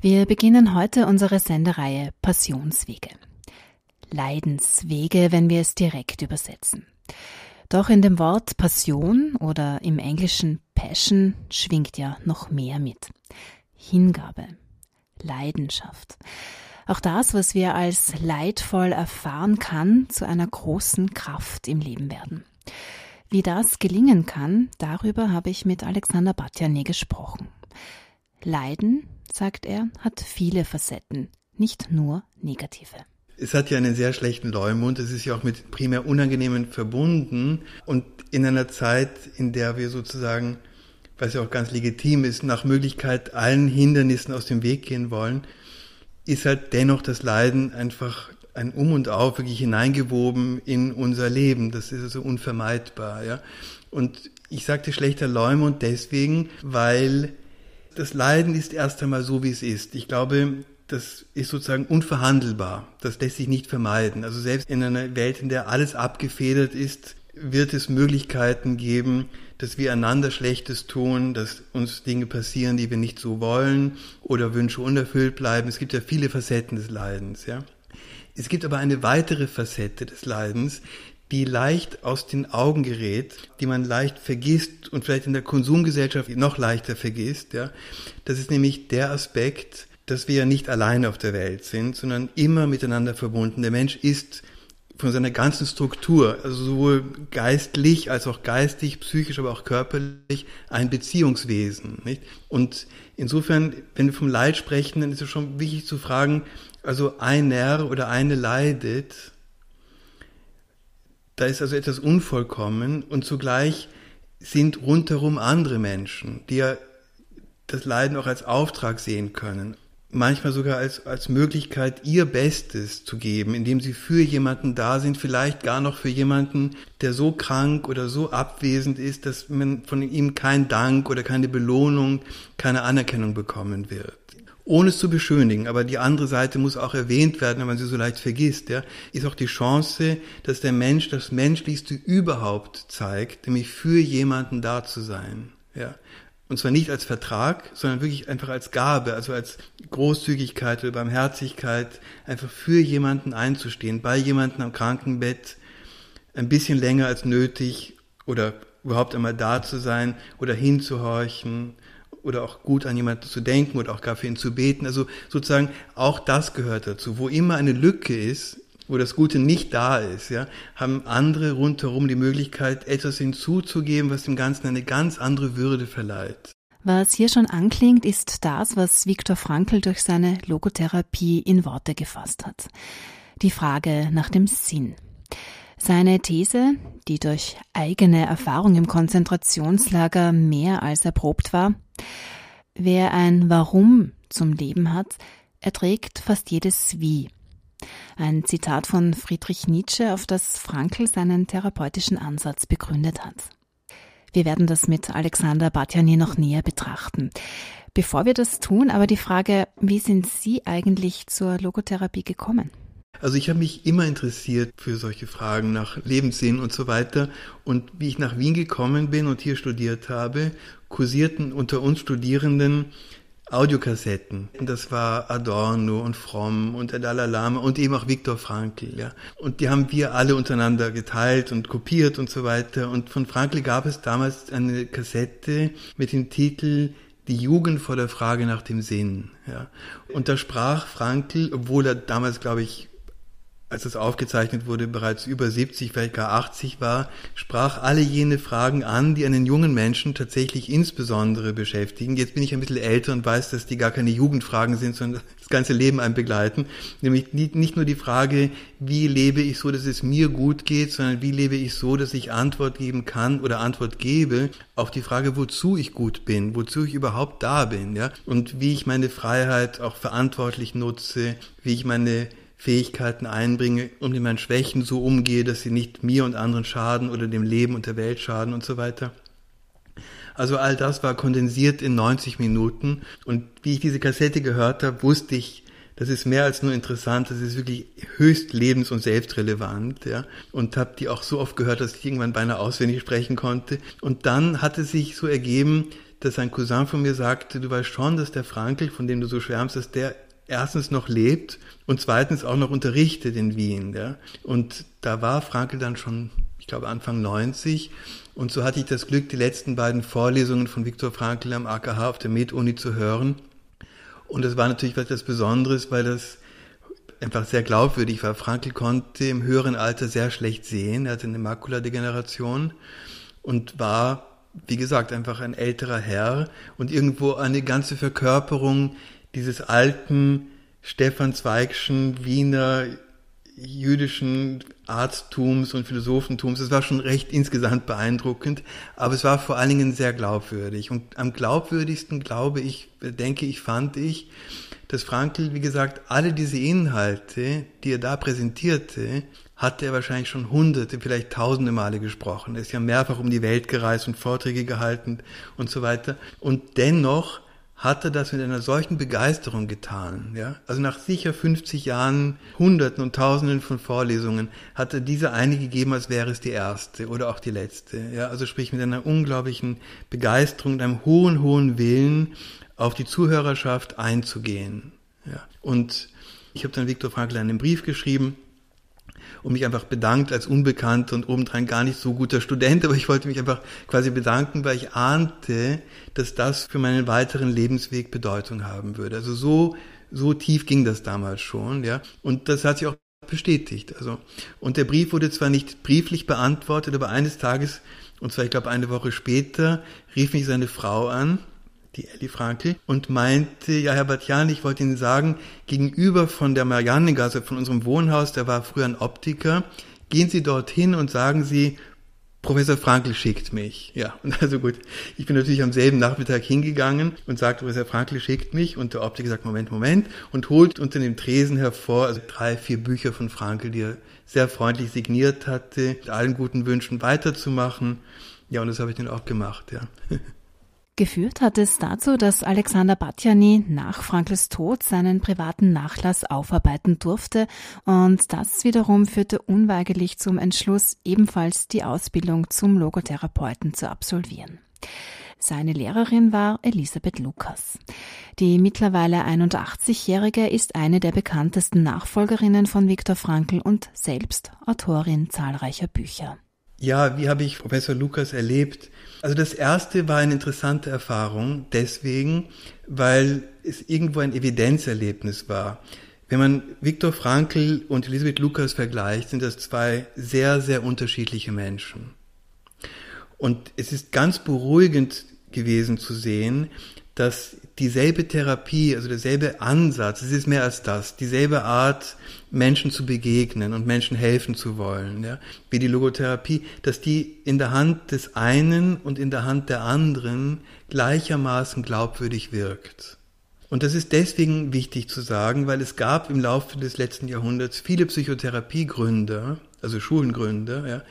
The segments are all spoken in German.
Wir beginnen heute unsere Sendereihe Passionswege. Leidenswege, wenn wir es direkt übersetzen. Doch in dem Wort Passion oder im Englischen Passion schwingt ja noch mehr mit. Hingabe, Leidenschaft. Auch das, was wir als leidvoll erfahren kann, zu einer großen Kraft im Leben werden. Wie das gelingen kann, darüber habe ich mit Alexander Batjane gesprochen. Leiden sagt er, hat viele Facetten, nicht nur negative. Es hat ja einen sehr schlechten Leumund. Es ist ja auch mit primär Unangenehmen verbunden. Und in einer Zeit, in der wir sozusagen, was ja auch ganz legitim ist, nach Möglichkeit allen Hindernissen aus dem Weg gehen wollen, ist halt dennoch das Leiden einfach ein Um und Auf wirklich hineingewoben in unser Leben. Das ist also unvermeidbar, ja. Und ich sagte schlechter Leumund deswegen, weil das Leiden ist erst einmal so, wie es ist. Ich glaube, das ist sozusagen unverhandelbar. Das lässt sich nicht vermeiden. Also selbst in einer Welt, in der alles abgefedert ist, wird es Möglichkeiten geben, dass wir einander Schlechtes tun, dass uns Dinge passieren, die wir nicht so wollen oder Wünsche unerfüllt bleiben. Es gibt ja viele Facetten des Leidens, ja. Es gibt aber eine weitere Facette des Leidens, die leicht aus den Augen gerät, die man leicht vergisst und vielleicht in der Konsumgesellschaft noch leichter vergisst, ja. Das ist nämlich der Aspekt, dass wir ja nicht alleine auf der Welt sind, sondern immer miteinander verbunden. Der Mensch ist von seiner ganzen Struktur, also sowohl geistlich als auch geistig, psychisch, aber auch körperlich, ein Beziehungswesen. Nicht? Und insofern, wenn wir vom Leid sprechen, dann ist es schon wichtig zu fragen, also einer oder eine leidet, da ist also etwas unvollkommen und zugleich sind rundherum andere Menschen, die ja das Leiden auch als Auftrag sehen können. Manchmal sogar als, als Möglichkeit, ihr Bestes zu geben, indem sie für jemanden da sind, vielleicht gar noch für jemanden, der so krank oder so abwesend ist, dass man von ihm keinen Dank oder keine Belohnung, keine Anerkennung bekommen wird ohne es zu beschönigen, aber die andere Seite muss auch erwähnt werden, wenn man sie so leicht vergisst, ja, ist auch die Chance, dass der Mensch das Menschlichste überhaupt zeigt, nämlich für jemanden da zu sein, ja. Und zwar nicht als Vertrag, sondern wirklich einfach als Gabe, also als Großzügigkeit oder Barmherzigkeit, einfach für jemanden einzustehen, bei jemanden am Krankenbett, ein bisschen länger als nötig oder überhaupt einmal da zu sein oder hinzuhorchen oder auch gut an jemanden zu denken oder auch gar für ihn zu beten. Also sozusagen auch das gehört dazu. Wo immer eine Lücke ist, wo das Gute nicht da ist, ja, haben andere rundherum die Möglichkeit, etwas hinzuzugeben, was dem Ganzen eine ganz andere Würde verleiht. Was hier schon anklingt, ist das, was Viktor Frankl durch seine Logotherapie in Worte gefasst hat. Die Frage nach dem Sinn. Seine These, die durch eigene Erfahrung im Konzentrationslager mehr als erprobt war, wer ein Warum zum Leben hat, erträgt fast jedes Wie. Ein Zitat von Friedrich Nietzsche, auf das Frankl seinen therapeutischen Ansatz begründet hat. Wir werden das mit Alexander Batjani noch näher betrachten. Bevor wir das tun, aber die Frage, wie sind Sie eigentlich zur Logotherapie gekommen? Also ich habe mich immer interessiert für solche Fragen nach Lebenssinn und so weiter. Und wie ich nach Wien gekommen bin und hier studiert habe, kursierten unter uns Studierenden Audiokassetten. Das war Adorno und Fromm und der Dalai Lama und eben auch Viktor Frankl, ja. Und die haben wir alle untereinander geteilt und kopiert und so weiter. Und von Frankl gab es damals eine Kassette mit dem Titel die Jugend vor der Frage nach dem Sinn. Ja. Und da sprach Frankl, obwohl er damals, glaube ich, als es aufgezeichnet wurde, bereits über 70, vielleicht gar 80 war, sprach alle jene Fragen an, die einen jungen Menschen tatsächlich insbesondere beschäftigen. Jetzt bin ich ein bisschen älter und weiß, dass die gar keine Jugendfragen sind, sondern das ganze Leben einen begleiten. Nämlich nicht nur die Frage, wie lebe ich so, dass es mir gut geht, sondern wie lebe ich so, dass ich Antwort geben kann oder Antwort gebe auf die Frage, wozu ich gut bin, wozu ich überhaupt da bin, ja, und wie ich meine Freiheit auch verantwortlich nutze, wie ich meine Fähigkeiten einbringe und mit meinen Schwächen so umgehe, dass sie nicht mir und anderen schaden oder dem Leben und der Welt schaden und so weiter. Also all das war kondensiert in 90 Minuten und wie ich diese Kassette gehört habe, wusste ich, das ist mehr als nur interessant, das ist wirklich höchst lebens- und selbstrelevant, ja. Und habe die auch so oft gehört, dass ich irgendwann beinahe auswendig sprechen konnte. Und dann hat es sich so ergeben, dass ein Cousin von mir sagte, du weißt schon, dass der Frankl, von dem du so schwärmst, dass der erstens noch lebt und zweitens auch noch unterrichtet in Wien. Ja? Und da war Frankl dann schon, ich glaube, Anfang 90. Und so hatte ich das Glück, die letzten beiden Vorlesungen von Viktor Frankl am AKH auf der Med-Uni zu hören. Und das war natürlich etwas Besonderes, weil das einfach sehr glaubwürdig war. Frankl konnte im höheren Alter sehr schlecht sehen. Er hatte eine Makuladegeneration und war, wie gesagt, einfach ein älterer Herr und irgendwo eine ganze Verkörperung dieses alten Stefan Zweigschen Wiener jüdischen Arzttums und Philosophentums. Es war schon recht insgesamt beeindruckend, aber es war vor allen Dingen sehr glaubwürdig. Und am glaubwürdigsten, glaube ich, denke ich, fand ich, dass Frankl, wie gesagt, alle diese Inhalte, die er da präsentierte, hatte er wahrscheinlich schon hunderte, vielleicht tausende Male gesprochen. Er ist ja mehrfach um die Welt gereist und Vorträge gehalten und so weiter. Und dennoch hat er das mit einer solchen Begeisterung getan. Ja? Also nach sicher 50 Jahren, Hunderten und Tausenden von Vorlesungen, hat er diese eine gegeben, als wäre es die erste oder auch die letzte. Ja? Also sprich mit einer unglaublichen Begeisterung, und einem hohen, hohen Willen, auf die Zuhörerschaft einzugehen. Ja. Und ich habe dann Viktor Frankl einen Brief geschrieben und mich einfach bedankt als unbekannt und obendrein gar nicht so guter Student, aber ich wollte mich einfach quasi bedanken, weil ich ahnte, dass das für meinen weiteren Lebensweg Bedeutung haben würde. Also so so tief ging das damals schon, ja. Und das hat sich auch bestätigt. Also und der Brief wurde zwar nicht brieflich beantwortet, aber eines Tages und zwar ich glaube eine Woche später rief mich seine Frau an die Elli Frankel, und meinte, ja, Herr Batjan, ich wollte Ihnen sagen, gegenüber von der Marianengasse, von unserem Wohnhaus, da war früher ein Optiker, gehen Sie dorthin und sagen Sie, Professor Frankl schickt mich. Ja, und also gut, ich bin natürlich am selben Nachmittag hingegangen und sagte, Professor Frankl schickt mich und der Optiker sagt, Moment, Moment, und holt unter dem Tresen hervor, also drei, vier Bücher von Frankl, die er sehr freundlich signiert hatte, mit allen guten Wünschen weiterzumachen. Ja, und das habe ich dann auch gemacht, ja. Geführt hat es dazu, dass Alexander Batjani nach Frankls Tod seinen privaten Nachlass aufarbeiten durfte und das wiederum führte unweigerlich zum Entschluss, ebenfalls die Ausbildung zum Logotherapeuten zu absolvieren. Seine Lehrerin war Elisabeth Lukas. Die mittlerweile 81-Jährige ist eine der bekanntesten Nachfolgerinnen von Viktor Frankl und selbst Autorin zahlreicher Bücher. Ja, wie habe ich Professor Lukas erlebt? Also das erste war eine interessante Erfahrung, deswegen, weil es irgendwo ein Evidenzerlebnis war. Wenn man Viktor Frankl und Elisabeth Lukas vergleicht, sind das zwei sehr, sehr unterschiedliche Menschen. Und es ist ganz beruhigend gewesen zu sehen, dass dieselbe Therapie, also derselbe Ansatz, es ist mehr als das, dieselbe Art, Menschen zu begegnen und Menschen helfen zu wollen, ja, wie die Logotherapie, dass die in der Hand des einen und in der Hand der anderen gleichermaßen glaubwürdig wirkt. Und das ist deswegen wichtig zu sagen, weil es gab im Laufe des letzten Jahrhunderts viele Psychotherapiegründer, also Schulengründer, ja,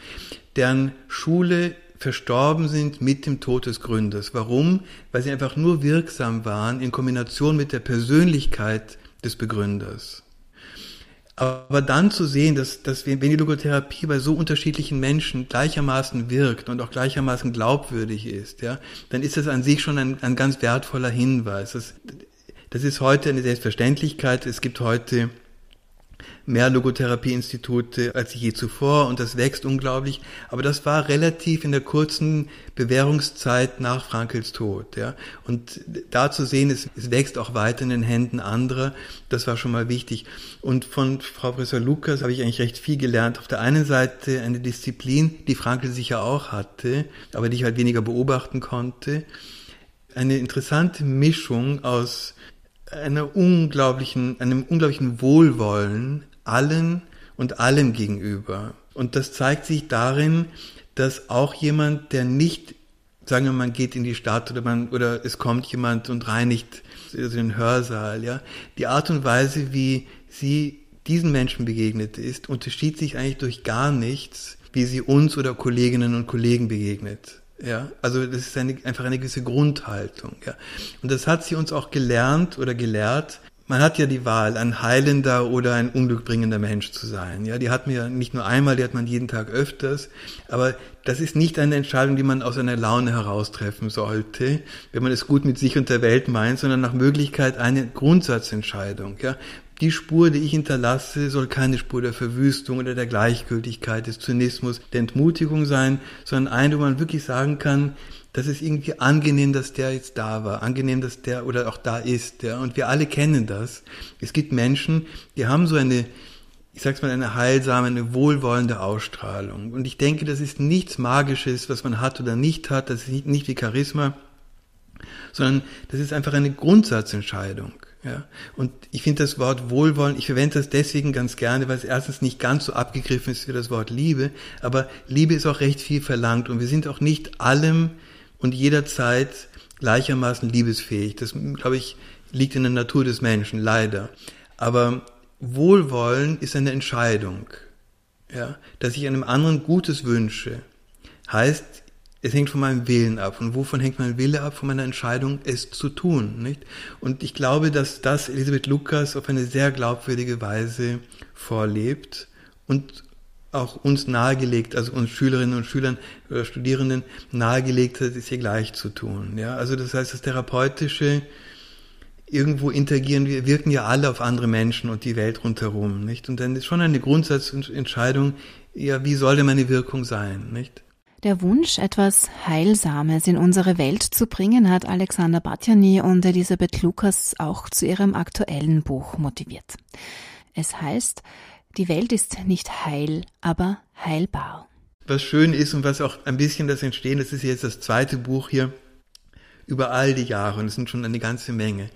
deren Schule verstorben sind mit dem Tod des Gründers. Warum? Weil sie einfach nur wirksam waren in Kombination mit der Persönlichkeit des Begründers. Aber dann zu sehen, dass, dass wenn die Logotherapie bei so unterschiedlichen Menschen gleichermaßen wirkt und auch gleichermaßen glaubwürdig ist, ja, dann ist das an sich schon ein, ein ganz wertvoller Hinweis. Das, das ist heute eine Selbstverständlichkeit. Es gibt heute mehr Logotherapieinstitute als je zuvor und das wächst unglaublich. Aber das war relativ in der kurzen Bewährungszeit nach Frankels Tod. Ja. Und da zu sehen, es, es wächst auch weiter in den Händen anderer, das war schon mal wichtig. Und von Frau Professor Lukas habe ich eigentlich recht viel gelernt. Auf der einen Seite eine Disziplin, die Frankel sicher auch hatte, aber die ich halt weniger beobachten konnte. Eine interessante Mischung aus einer unglaublichen, einem unglaublichen Wohlwollen allen und allem gegenüber. Und das zeigt sich darin, dass auch jemand, der nicht, sagen wir, man geht in die Stadt oder man, oder es kommt jemand und reinigt den Hörsaal, ja, die Art und Weise, wie sie diesen Menschen begegnet ist, unterschied sich eigentlich durch gar nichts, wie sie uns oder Kolleginnen und Kollegen begegnet. Ja, also das ist eine, einfach eine gewisse Grundhaltung. Ja. Und das hat sie uns auch gelernt oder gelehrt, man hat ja die Wahl, ein heilender oder ein unglückbringender Mensch zu sein. Ja, die hat man ja nicht nur einmal, die hat man jeden Tag öfters. Aber das ist nicht eine Entscheidung, die man aus einer Laune heraustreffen sollte, wenn man es gut mit sich und der Welt meint, sondern nach Möglichkeit eine Grundsatzentscheidung. Ja, die Spur, die ich hinterlasse, soll keine Spur der Verwüstung oder der Gleichgültigkeit, des Zynismus, der Entmutigung sein, sondern eine, wo man wirklich sagen kann, das ist irgendwie angenehm, dass der jetzt da war, angenehm, dass der oder auch da ist. Ja. Und wir alle kennen das. Es gibt Menschen, die haben so eine, ich sag's mal, eine heilsame, eine wohlwollende Ausstrahlung. Und ich denke, das ist nichts Magisches, was man hat oder nicht hat. Das ist nicht, nicht wie Charisma, sondern das ist einfach eine Grundsatzentscheidung. Ja, und ich finde das Wort Wohlwollen, ich verwende das deswegen ganz gerne, weil es erstens nicht ganz so abgegriffen ist wie das Wort Liebe, aber Liebe ist auch recht viel verlangt und wir sind auch nicht allem und jederzeit gleichermaßen liebesfähig. Das, glaube ich, liegt in der Natur des Menschen, leider. Aber Wohlwollen ist eine Entscheidung. Ja, dass ich einem anderen Gutes wünsche, heißt, es hängt von meinem Willen ab. Und wovon hängt mein Wille ab? Von meiner Entscheidung, es zu tun, nicht? Und ich glaube, dass das Elisabeth Lukas auf eine sehr glaubwürdige Weise vorlebt und auch uns nahegelegt, also uns Schülerinnen und Schülern oder Studierenden nahegelegt hat, es hier gleich zu tun. Ja, also das heißt, das Therapeutische, irgendwo interagieren wir, wirken ja alle auf andere Menschen und die Welt rundherum, nicht? Und dann ist schon eine Grundsatzentscheidung, ja, wie soll denn meine Wirkung sein, nicht? Der Wunsch, etwas Heilsames in unsere Welt zu bringen, hat Alexander Batjani und Elisabeth Lukas auch zu ihrem aktuellen Buch motiviert. Es heißt, die Welt ist nicht heil, aber heilbar. Was schön ist und was auch ein bisschen das Entstehen, das ist jetzt das zweite Buch hier über all die Jahre und es sind schon eine ganze Menge,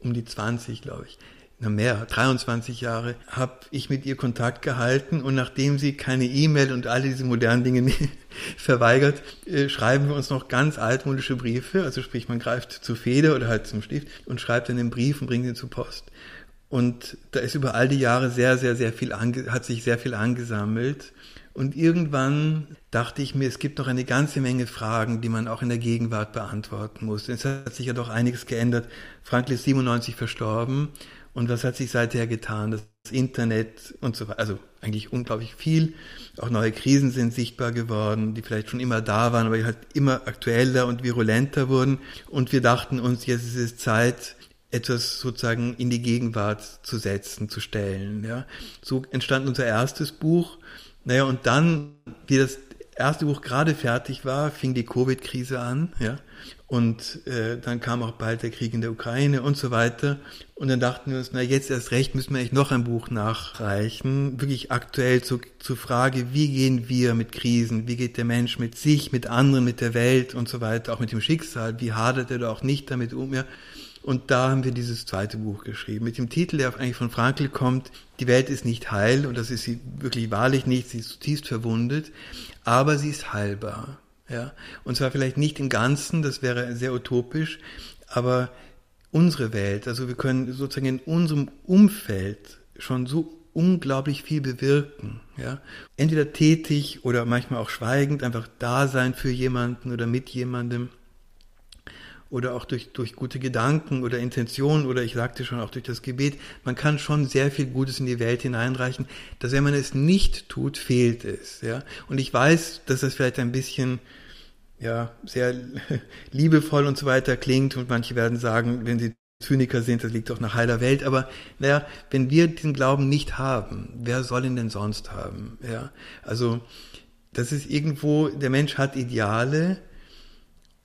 um die 20, glaube ich, na mehr, 23 Jahre, habe ich mit ihr Kontakt gehalten und nachdem sie keine E-Mail und all diese modernen Dinge verweigert, äh, schreiben wir uns noch ganz altmodische Briefe, also sprich man greift zur Feder oder halt zum Stift und schreibt dann den Brief und bringt ihn zur Post. Und da ist über all die Jahre sehr, sehr, sehr viel, ange hat sich sehr viel angesammelt. Und irgendwann dachte ich mir, es gibt noch eine ganze Menge Fragen, die man auch in der Gegenwart beantworten muss. Es hat sich ja doch einiges geändert. Franklin ist 97 verstorben. Und was hat sich seither getan? Das Internet und so weiter. Also eigentlich unglaublich viel. Auch neue Krisen sind sichtbar geworden, die vielleicht schon immer da waren, aber halt immer aktueller und virulenter wurden. Und wir dachten uns, jetzt ist es Zeit, etwas sozusagen in die Gegenwart zu setzen, zu stellen. Ja. So entstand unser erstes Buch. Naja, und dann, wie das erste Buch gerade fertig war, fing die Covid-Krise an, ja. Und äh, dann kam auch bald der Krieg in der Ukraine und so weiter. Und dann dachten wir uns, na jetzt erst recht müssen wir eigentlich noch ein Buch nachreichen, wirklich aktuell zu, zur Frage, wie gehen wir mit Krisen, wie geht der Mensch mit sich, mit anderen, mit der Welt und so weiter, auch mit dem Schicksal, wie hadert er da auch nicht damit um, ja. Und da haben wir dieses zweite Buch geschrieben, mit dem Titel, der eigentlich von Frankl kommt, Die Welt ist nicht heil, und das ist sie wirklich wahrlich nicht, sie ist zutiefst verwundet, aber sie ist heilbar. Ja? Und zwar vielleicht nicht im Ganzen, das wäre sehr utopisch, aber unsere Welt, also wir können sozusagen in unserem Umfeld schon so unglaublich viel bewirken. Ja? Entweder tätig oder manchmal auch schweigend, einfach da sein für jemanden oder mit jemandem oder auch durch, durch gute Gedanken oder Intentionen oder ich sagte schon auch durch das Gebet, man kann schon sehr viel Gutes in die Welt hineinreichen, dass wenn man es nicht tut, fehlt es, ja. Und ich weiß, dass das vielleicht ein bisschen, ja, sehr liebevoll und so weiter klingt und manche werden sagen, wenn sie Zyniker sind, das liegt doch nach heiler Welt, aber naja, wenn wir diesen Glauben nicht haben, wer soll ihn denn sonst haben, ja. Also, das ist irgendwo, der Mensch hat Ideale,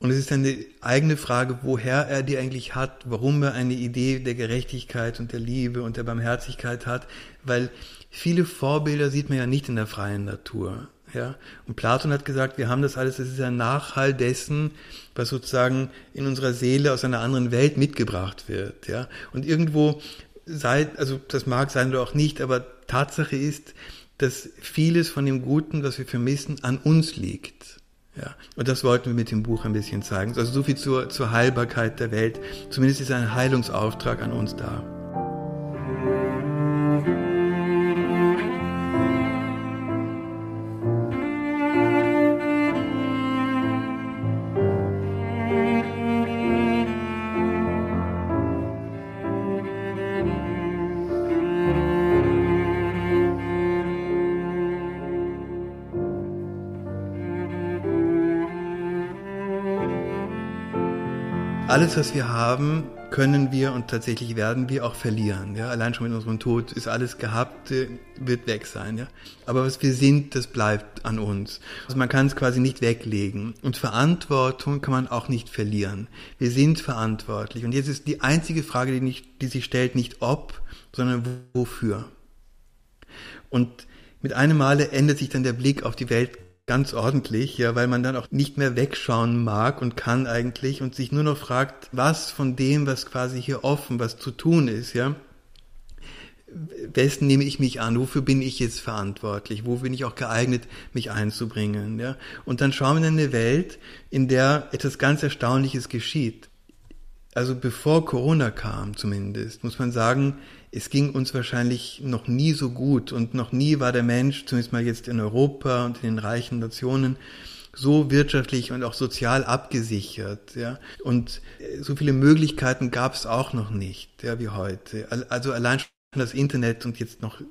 und es ist eine eigene Frage, woher er die eigentlich hat, warum er eine Idee der Gerechtigkeit und der Liebe und der Barmherzigkeit hat, weil viele Vorbilder sieht man ja nicht in der freien Natur. Ja? Und Platon hat gesagt, wir haben das alles, das ist ein Nachhall dessen, was sozusagen in unserer Seele aus einer anderen Welt mitgebracht wird. Ja? Und irgendwo sei, also das mag sein oder auch nicht, aber Tatsache ist, dass vieles von dem Guten, was wir vermissen, an uns liegt. Ja, und das wollten wir mit dem Buch ein bisschen zeigen. Also so viel zur, zur Heilbarkeit der Welt. Zumindest ist ein Heilungsauftrag an uns da. Alles, was wir haben, können wir und tatsächlich werden wir auch verlieren. Ja? Allein schon mit unserem Tod ist alles gehabt, wird weg sein. Ja? Aber was wir sind, das bleibt an uns. Also man kann es quasi nicht weglegen. Und Verantwortung kann man auch nicht verlieren. Wir sind verantwortlich. Und jetzt ist die einzige Frage, die, nicht, die sich stellt, nicht ob, sondern wofür. Und mit einem Male ändert sich dann der Blick auf die Welt ganz ordentlich, ja, weil man dann auch nicht mehr wegschauen mag und kann eigentlich und sich nur noch fragt, was von dem, was quasi hier offen, was zu tun ist, ja, wessen nehme ich mich an? Wofür bin ich jetzt verantwortlich? Wo bin ich auch geeignet, mich einzubringen? Ja? Und dann schauen wir in eine Welt, in der etwas ganz Erstaunliches geschieht. Also bevor Corona kam zumindest, muss man sagen, es ging uns wahrscheinlich noch nie so gut und noch nie war der Mensch, zumindest mal jetzt in Europa und in den reichen Nationen, so wirtschaftlich und auch sozial abgesichert, ja. Und äh, so viele Möglichkeiten gab es auch noch nicht, ja, wie heute. Also allein schon das Internet und jetzt noch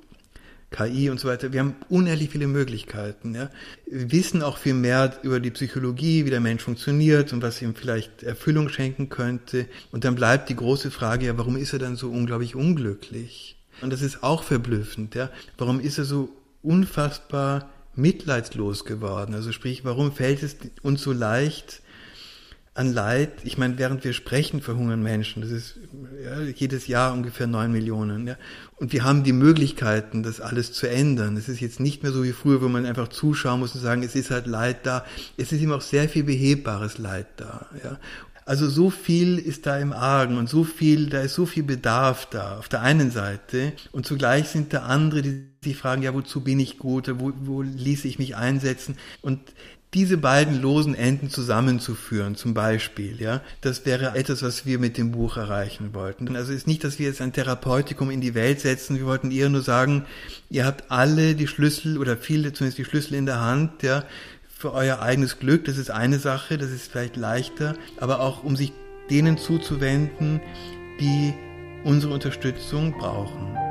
KI und so weiter. Wir haben unendlich viele Möglichkeiten. Ja. Wir wissen auch viel mehr über die Psychologie, wie der Mensch funktioniert und was ihm vielleicht Erfüllung schenken könnte. Und dann bleibt die große Frage, ja, warum ist er dann so unglaublich unglücklich? Und das ist auch verblüffend. Ja. Warum ist er so unfassbar mitleidslos geworden? Also sprich, warum fällt es uns so leicht, an Leid, ich meine, während wir sprechen, verhungern Menschen. Das ist ja, jedes Jahr ungefähr neun Millionen. Ja. Und wir haben die Möglichkeiten, das alles zu ändern. Es ist jetzt nicht mehr so wie früher, wo man einfach zuschauen muss und sagen, es ist halt Leid da. Es ist immer auch sehr viel behebbares Leid da. Ja. Also so viel ist da im Argen und so viel, da ist so viel Bedarf da auf der einen Seite und zugleich sind da andere, die sich fragen, ja, wozu bin ich gut, wo, wo ließe ich mich einsetzen? Und diese beiden losen Enden zusammenzuführen, zum Beispiel, ja, das wäre etwas, was wir mit dem Buch erreichen wollten. Also ist nicht, dass wir jetzt ein Therapeutikum in die Welt setzen. Wir wollten eher nur sagen, ihr habt alle die Schlüssel oder viele zumindest die Schlüssel in der Hand, ja, für euer eigenes Glück. Das ist eine Sache, das ist vielleicht leichter, aber auch um sich denen zuzuwenden, die unsere Unterstützung brauchen.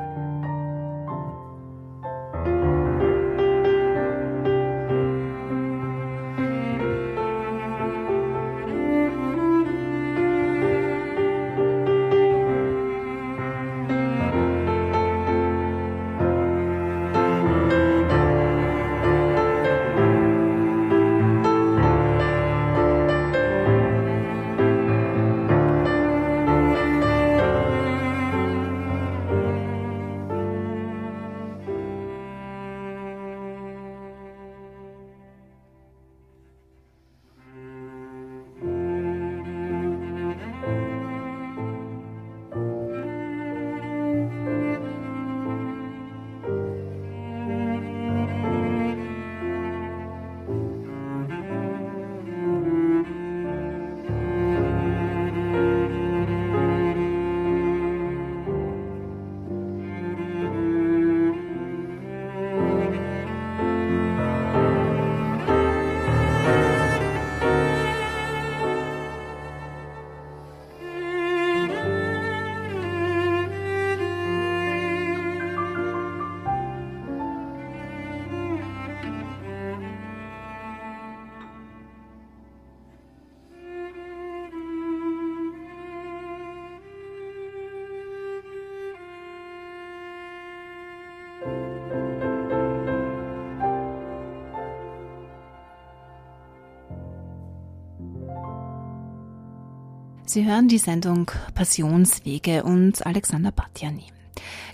Sie hören die Sendung Passionswege und Alexander Batjani.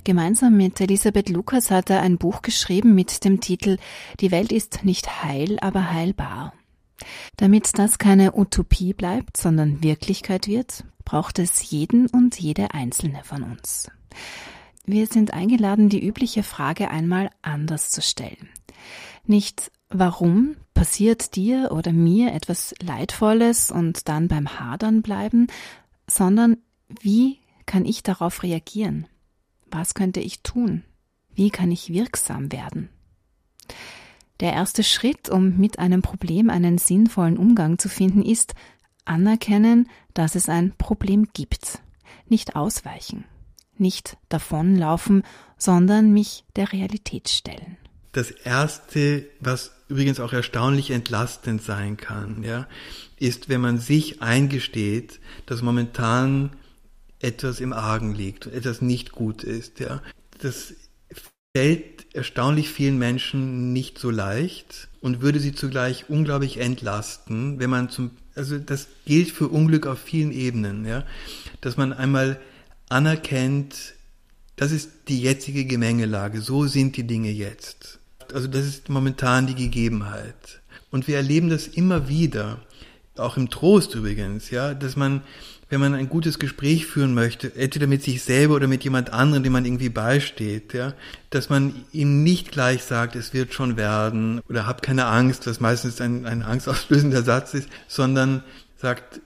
Gemeinsam mit Elisabeth Lukas hat er ein Buch geschrieben mit dem Titel Die Welt ist nicht heil, aber heilbar. Damit das keine Utopie bleibt, sondern Wirklichkeit wird, braucht es jeden und jede einzelne von uns. Wir sind eingeladen, die übliche Frage einmal anders zu stellen. Nicht warum passiert dir oder mir etwas Leidvolles und dann beim Hadern bleiben, sondern wie kann ich darauf reagieren? Was könnte ich tun? Wie kann ich wirksam werden? Der erste Schritt, um mit einem Problem einen sinnvollen Umgang zu finden, ist anerkennen, dass es ein Problem gibt. Nicht ausweichen. nicht davonlaufen, sondern mich der Realität stellen. Das erste, was übrigens auch erstaunlich entlastend sein kann, ja, ist, wenn man sich eingesteht, dass momentan etwas im Argen liegt, etwas nicht gut ist, ja. Das fällt erstaunlich vielen Menschen nicht so leicht und würde sie zugleich unglaublich entlasten, wenn man zum, also das gilt für Unglück auf vielen Ebenen, ja, dass man einmal anerkennt, das ist die jetzige Gemengelage, so sind die Dinge jetzt. Also das ist momentan die Gegebenheit. Und wir erleben das immer wieder, auch im Trost übrigens, ja, dass man, wenn man ein gutes Gespräch führen möchte, entweder mit sich selber oder mit jemand anderem, dem man irgendwie beisteht, ja, dass man ihm nicht gleich sagt, es wird schon werden oder hab keine Angst, was meistens ein, ein angstauslösender Satz ist, sondern sagt,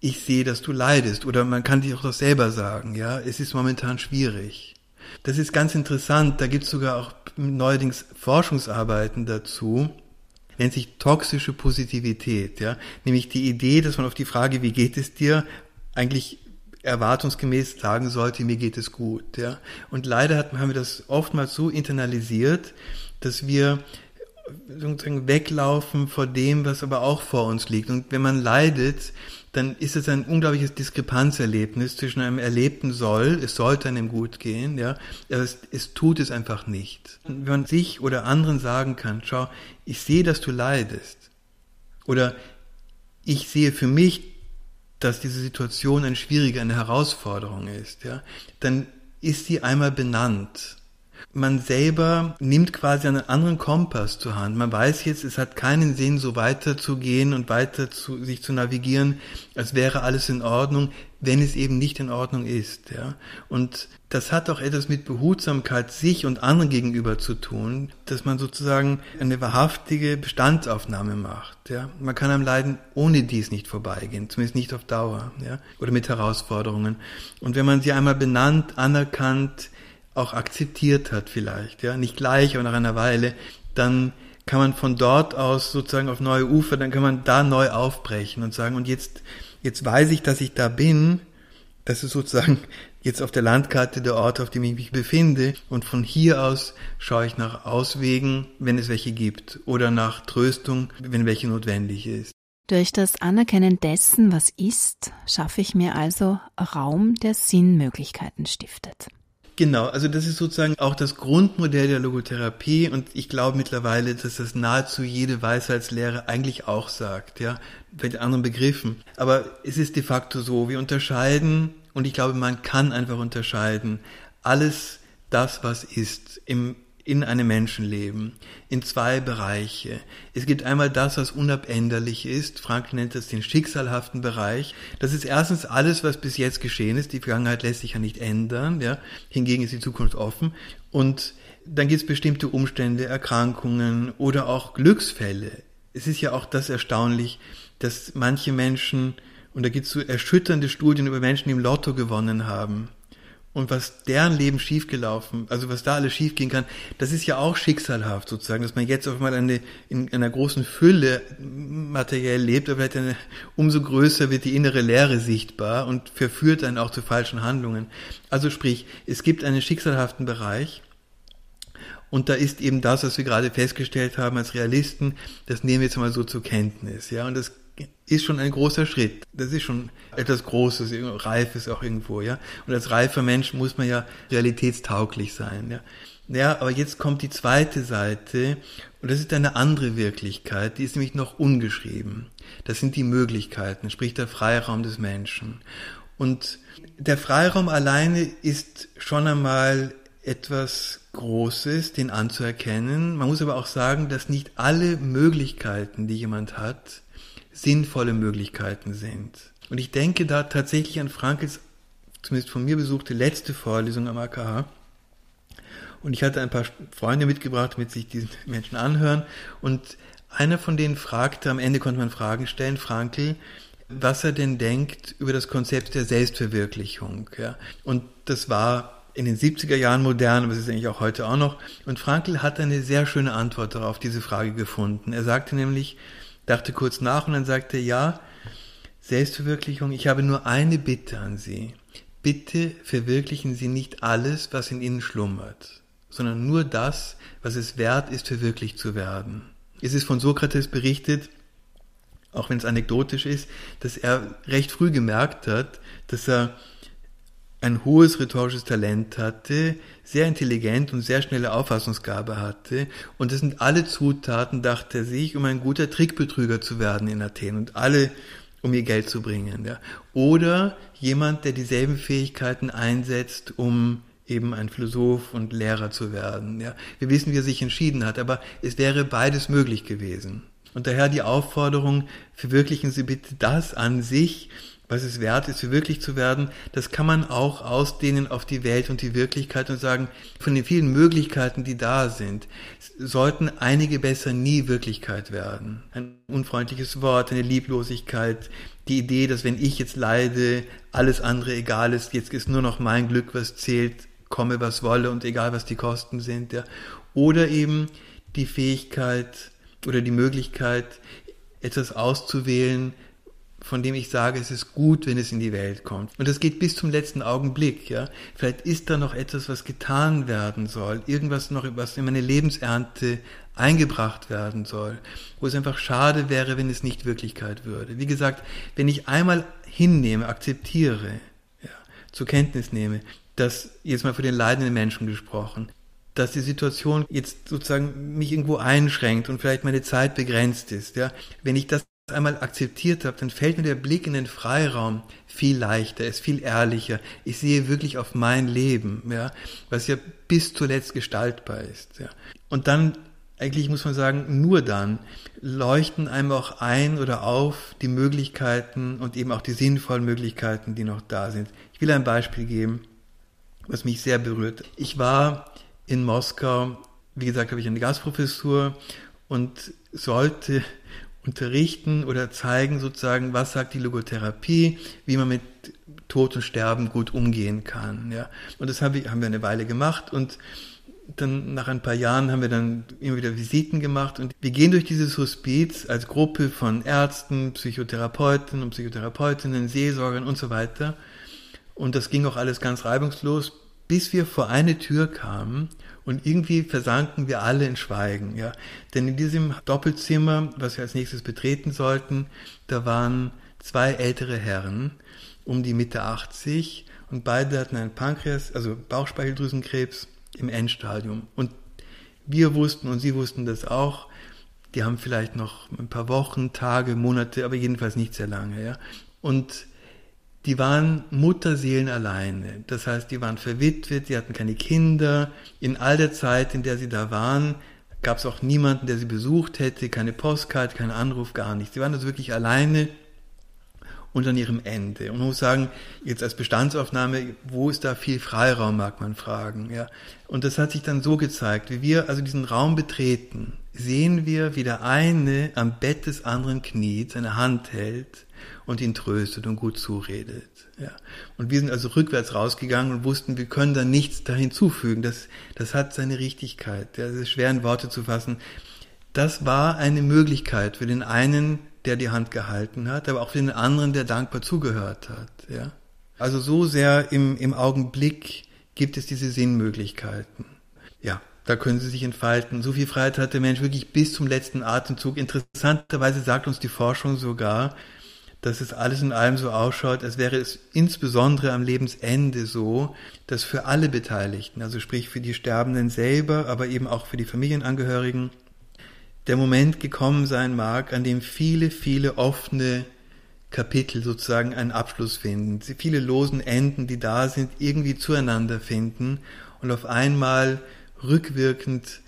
ich sehe, dass du leidest oder man kann dir auch das selber sagen, ja, es ist momentan schwierig. Das ist ganz interessant, da gibt es sogar auch neuerdings Forschungsarbeiten dazu, nennt sich toxische Positivität, ja, nämlich die Idee, dass man auf die Frage, wie geht es dir, eigentlich erwartungsgemäß sagen sollte, mir geht es gut, ja. Und leider haben wir das oftmals so internalisiert, dass wir sozusagen weglaufen vor dem, was aber auch vor uns liegt. Und wenn man leidet, dann ist es ein unglaubliches Diskrepanzerlebnis zwischen einem erlebten Soll, es sollte einem gut gehen, ja, es, es tut es einfach nicht. Wenn man sich oder anderen sagen kann, schau, ich sehe, dass du leidest, oder ich sehe für mich, dass diese Situation eine schwierige, eine Herausforderung ist, ja, dann ist sie einmal benannt man selber nimmt quasi einen anderen Kompass zur Hand. Man weiß jetzt, es hat keinen Sinn, so weiterzugehen und weiter zu, sich zu navigieren, als wäre alles in Ordnung, wenn es eben nicht in Ordnung ist, ja. Und das hat auch etwas mit Behutsamkeit sich und anderen gegenüber zu tun, dass man sozusagen eine wahrhaftige Bestandsaufnahme macht, ja. Man kann am Leiden ohne dies nicht vorbeigehen, zumindest nicht auf Dauer, ja. Oder mit Herausforderungen. Und wenn man sie einmal benannt, anerkannt, auch akzeptiert hat vielleicht, ja, nicht gleich, aber nach einer Weile, dann kann man von dort aus sozusagen auf neue Ufer, dann kann man da neu aufbrechen und sagen, und jetzt, jetzt weiß ich, dass ich da bin, das ist sozusagen jetzt auf der Landkarte der Ort, auf dem ich mich befinde, und von hier aus schaue ich nach Auswegen, wenn es welche gibt, oder nach Tröstung, wenn welche notwendig ist. Durch das Anerkennen dessen, was ist, schaffe ich mir also Raum, der Sinnmöglichkeiten stiftet. Genau, also das ist sozusagen auch das Grundmodell der Logotherapie und ich glaube mittlerweile, dass das nahezu jede Weisheitslehre eigentlich auch sagt, ja, mit anderen Begriffen. Aber es ist de facto so, wir unterscheiden und ich glaube, man kann einfach unterscheiden alles das, was ist im in einem Menschenleben in zwei Bereiche. Es gibt einmal das, was unabänderlich ist. Frank nennt das den schicksalhaften Bereich. Das ist erstens alles, was bis jetzt geschehen ist. Die Vergangenheit lässt sich ja nicht ändern. Ja. Hingegen ist die Zukunft offen. Und dann gibt es bestimmte Umstände, Erkrankungen oder auch Glücksfälle. Es ist ja auch das erstaunlich, dass manche Menschen, und da gibt es so erschütternde Studien über Menschen, die im Lotto gewonnen haben und was deren Leben schiefgelaufen, also was da alles schiefgehen kann, das ist ja auch schicksalhaft sozusagen, dass man jetzt auf einmal eine, in einer großen Fülle materiell lebt, aber eine, umso größer wird die innere Leere sichtbar und verführt einen auch zu falschen Handlungen. Also sprich, es gibt einen schicksalhaften Bereich, und da ist eben das, was wir gerade festgestellt haben als Realisten, das nehmen wir jetzt mal so zur Kenntnis, ja. Und das ist schon ein großer Schritt. Das ist schon etwas Großes, Reifes auch irgendwo, ja. Und als reifer Mensch muss man ja realitätstauglich sein, ja. Ja, aber jetzt kommt die zweite Seite und das ist eine andere Wirklichkeit, die ist nämlich noch ungeschrieben. Das sind die Möglichkeiten, sprich der Freiraum des Menschen. Und der Freiraum alleine ist schon einmal etwas Großes, den anzuerkennen. Man muss aber auch sagen, dass nicht alle Möglichkeiten, die jemand hat, sinnvolle Möglichkeiten sind. Und ich denke da tatsächlich an Frankels, zumindest von mir besuchte letzte Vorlesung am AKH. Und ich hatte ein paar Freunde mitgebracht, damit sich diese Menschen anhören. Und einer von denen fragte, am Ende konnte man Fragen stellen, Frankel, was er denn denkt über das Konzept der Selbstverwirklichung. Ja. Und das war in den 70er Jahren modern, aber es ist eigentlich auch heute auch noch. Und Frankl hat eine sehr schöne Antwort darauf diese Frage gefunden. Er sagte nämlich, dachte kurz nach und dann sagte, ja, Selbstverwirklichung, ich habe nur eine Bitte an Sie. bitte verwirklichen Sie nicht alles, was in Ihnen schlummert, sondern nur das, was es wert ist, verwirklicht zu werden. Es ist von Sokrates berichtet, auch wenn es anekdotisch ist, dass er recht früh gemerkt hat, dass er ein hohes rhetorisches Talent hatte, sehr intelligent und sehr schnelle Auffassungsgabe hatte. Und das sind alle Zutaten, dachte er sich, um ein guter Trickbetrüger zu werden in Athen und alle, um ihr Geld zu bringen. Ja. Oder jemand, der dieselben Fähigkeiten einsetzt, um eben ein Philosoph und Lehrer zu werden. Ja. Wir wissen, wie er sich entschieden hat, aber es wäre beides möglich gewesen. Und daher die Aufforderung, verwirklichen Sie bitte das an sich, was es wert ist, wirklich zu werden, das kann man auch ausdehnen auf die Welt und die Wirklichkeit und sagen, von den vielen Möglichkeiten, die da sind, sollten einige besser nie Wirklichkeit werden. Ein unfreundliches Wort, eine Lieblosigkeit, die Idee, dass wenn ich jetzt leide, alles andere egal ist, jetzt ist nur noch mein Glück, was zählt, komme was wolle und egal was die Kosten sind, ja. Oder eben die Fähigkeit oder die Möglichkeit, etwas auszuwählen, von dem ich sage, es ist gut, wenn es in die Welt kommt. Und das geht bis zum letzten Augenblick, ja. Vielleicht ist da noch etwas, was getan werden soll, irgendwas noch, was in meine Lebensernte eingebracht werden soll, wo es einfach schade wäre, wenn es nicht Wirklichkeit würde. Wie gesagt, wenn ich einmal hinnehme, akzeptiere, ja, zur Kenntnis nehme, dass, jetzt mal für den leidenden Menschen gesprochen, dass die Situation jetzt sozusagen mich irgendwo einschränkt und vielleicht meine Zeit begrenzt ist, ja. Wenn ich das einmal akzeptiert habe, dann fällt mir der Blick in den Freiraum viel leichter, ist viel ehrlicher. Ich sehe wirklich auf mein Leben, ja, was ja bis zuletzt gestaltbar ist, ja. Und dann eigentlich muss man sagen, nur dann leuchten einem auch ein oder auf die Möglichkeiten und eben auch die sinnvollen Möglichkeiten, die noch da sind. Ich will ein Beispiel geben, was mich sehr berührt. Ich war in Moskau, wie gesagt, habe ich eine Gastprofessur und sollte unterrichten oder zeigen sozusagen, was sagt die Logotherapie, wie man mit Tod und Sterben gut umgehen kann. Ja. Und das haben wir, eine Weile gemacht und dann nach ein paar Jahren haben wir dann immer wieder Visiten gemacht und wir gehen durch dieses Hospiz als Gruppe von Ärzten, Psychotherapeuten und Psychotherapeutinnen, Seelsorgern und so weiter. Und das ging auch alles ganz reibungslos, bis wir vor eine Tür kamen und irgendwie versanken wir alle in Schweigen, ja. Denn in diesem Doppelzimmer, was wir als nächstes betreten sollten, da waren zwei ältere Herren, um die Mitte 80, und beide hatten einen Pankreas, also Bauchspeicheldrüsenkrebs im Endstadium. Und wir wussten und sie wussten das auch. Die haben vielleicht noch ein paar Wochen, Tage, Monate, aber jedenfalls nicht sehr lange, ja. Und die waren Mutterseelen alleine. Das heißt, die waren verwitwet, die hatten keine Kinder. In all der Zeit, in der sie da waren, gab es auch niemanden, der sie besucht hätte, keine Postkarte, kein Anruf, gar nichts. Sie waren also wirklich alleine und an ihrem Ende. Und man muss sagen, jetzt als Bestandsaufnahme, wo ist da viel Freiraum, mag man fragen. Ja. Und das hat sich dann so gezeigt, wie wir also diesen Raum betreten, sehen wir, wie der eine am Bett des anderen kniet, seine Hand hält und ihn tröstet und gut zuredet. Ja. Und wir sind also rückwärts rausgegangen und wussten, wir können da nichts da hinzufügen. Das, das hat seine Richtigkeit. Ja, das ist schwer in Worte zu fassen. Das war eine Möglichkeit für den einen, der die Hand gehalten hat, aber auch für den anderen, der dankbar zugehört hat. Ja. Also so sehr im, im Augenblick gibt es diese Sinnmöglichkeiten. Ja, da können sie sich entfalten. So viel Freiheit hat der Mensch wirklich bis zum letzten Atemzug. Interessanterweise sagt uns die Forschung sogar, dass es alles in allem so ausschaut, als wäre es insbesondere am Lebensende so, dass für alle Beteiligten, also sprich für die Sterbenden selber, aber eben auch für die Familienangehörigen, der Moment gekommen sein mag, an dem viele, viele offene Kapitel sozusagen einen Abschluss finden, viele losen Enden, die da sind, irgendwie zueinander finden und auf einmal rückwirkend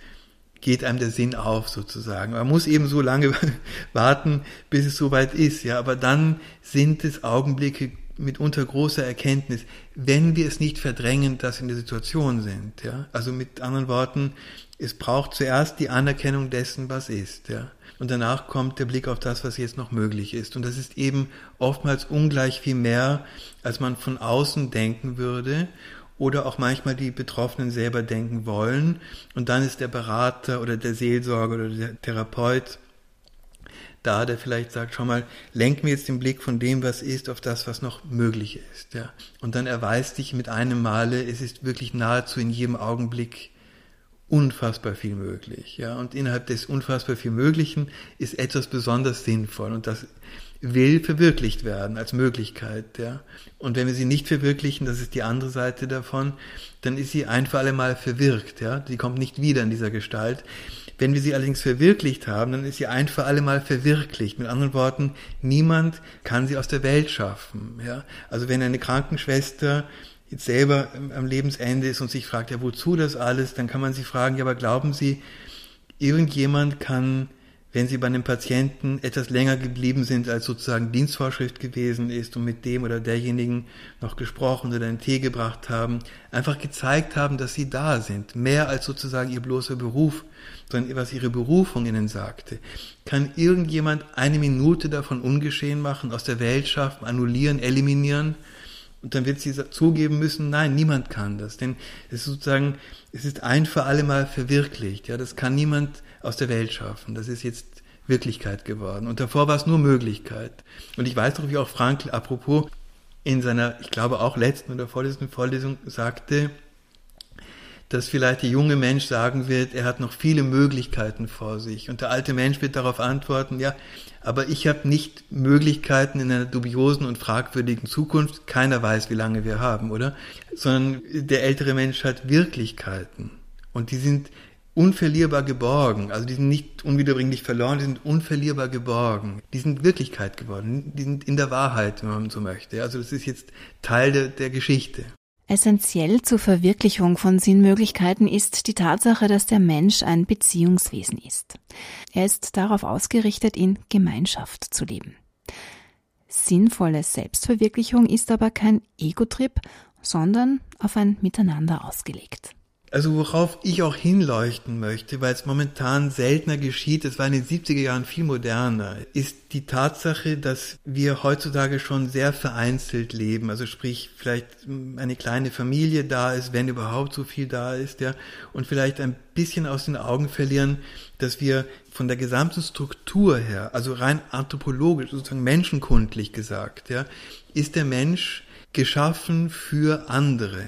geht einem der Sinn auf sozusagen. Man muss eben so lange warten, bis es soweit ist, ja, aber dann sind es Augenblicke mitunter großer Erkenntnis, wenn wir es nicht verdrängen, dass wir in der Situation sind, ja. Also mit anderen Worten, es braucht zuerst die Anerkennung dessen, was ist, ja. Und danach kommt der Blick auf das, was jetzt noch möglich ist. Und das ist eben oftmals ungleich viel mehr, als man von außen denken würde oder auch manchmal die Betroffenen selber denken wollen. Und dann ist der Berater oder der Seelsorger oder der Therapeut da, der vielleicht sagt, schau mal, lenk mir jetzt den Blick von dem, was ist, auf das, was noch möglich ist. Ja. Und dann erweist dich mit einem Male, es ist wirklich nahezu in jedem Augenblick unfassbar viel möglich. Ja. Und innerhalb des unfassbar viel Möglichen ist etwas besonders sinnvoll. Und das will verwirklicht werden als Möglichkeit. Ja. Und wenn wir sie nicht verwirklichen, das ist die andere Seite davon, dann ist sie ein für alle Mal verwirkt. Ja. Die kommt nicht wieder in dieser Gestalt. Wenn wir sie allerdings verwirklicht haben, dann ist sie ein für alle Mal verwirklicht. Mit anderen Worten, niemand kann sie aus der Welt schaffen. Ja. Also wenn eine Krankenschwester jetzt selber am Lebensende ist und sich fragt, ja, wozu das alles, dann kann man sich fragen, ja, aber glauben Sie, irgendjemand kann wenn Sie bei einem Patienten etwas länger geblieben sind, als sozusagen Dienstvorschrift gewesen ist und mit dem oder derjenigen noch gesprochen oder einen Tee gebracht haben, einfach gezeigt haben, dass Sie da sind, mehr als sozusagen Ihr bloßer Beruf, sondern was Ihre Berufung Ihnen sagte. Kann irgendjemand eine Minute davon ungeschehen machen, aus der Welt schaffen, annullieren, eliminieren? Und dann wird sie zugeben müssen, nein, niemand kann das. Denn es ist sozusagen, es ist ein für alle Mal verwirklicht. Ja, das kann niemand aus der Welt schaffen. Das ist jetzt Wirklichkeit geworden. Und davor war es nur Möglichkeit. Und ich weiß doch, wie auch Frankl, apropos, in seiner, ich glaube auch letzten oder vorletzten Vorlesung sagte, dass vielleicht der junge Mensch sagen wird, er hat noch viele Möglichkeiten vor sich. Und der alte Mensch wird darauf antworten, ja, aber ich habe nicht Möglichkeiten in einer dubiosen und fragwürdigen Zukunft. Keiner weiß, wie lange wir haben, oder? Sondern der ältere Mensch hat Wirklichkeiten. Und die sind unverlierbar geborgen. Also die sind nicht unwiederbringlich verloren, die sind unverlierbar geborgen. Die sind Wirklichkeit geworden, die sind in der Wahrheit, wenn man so möchte. Also das ist jetzt Teil der, der Geschichte. Essentiell zur Verwirklichung von Sinnmöglichkeiten ist die Tatsache, dass der Mensch ein Beziehungswesen ist. Er ist darauf ausgerichtet, in Gemeinschaft zu leben. Sinnvolle Selbstverwirklichung ist aber kein Ego-Trip, sondern auf ein Miteinander ausgelegt. Also worauf ich auch hinleuchten möchte, weil es momentan seltener geschieht, es war in den 70er Jahren viel moderner, ist die Tatsache, dass wir heutzutage schon sehr vereinzelt leben. Also sprich, vielleicht eine kleine Familie da ist, wenn überhaupt so viel da ist, ja, und vielleicht ein bisschen aus den Augen verlieren, dass wir von der gesamten Struktur her, also rein anthropologisch, sozusagen menschenkundlich gesagt, ja, ist der Mensch geschaffen für andere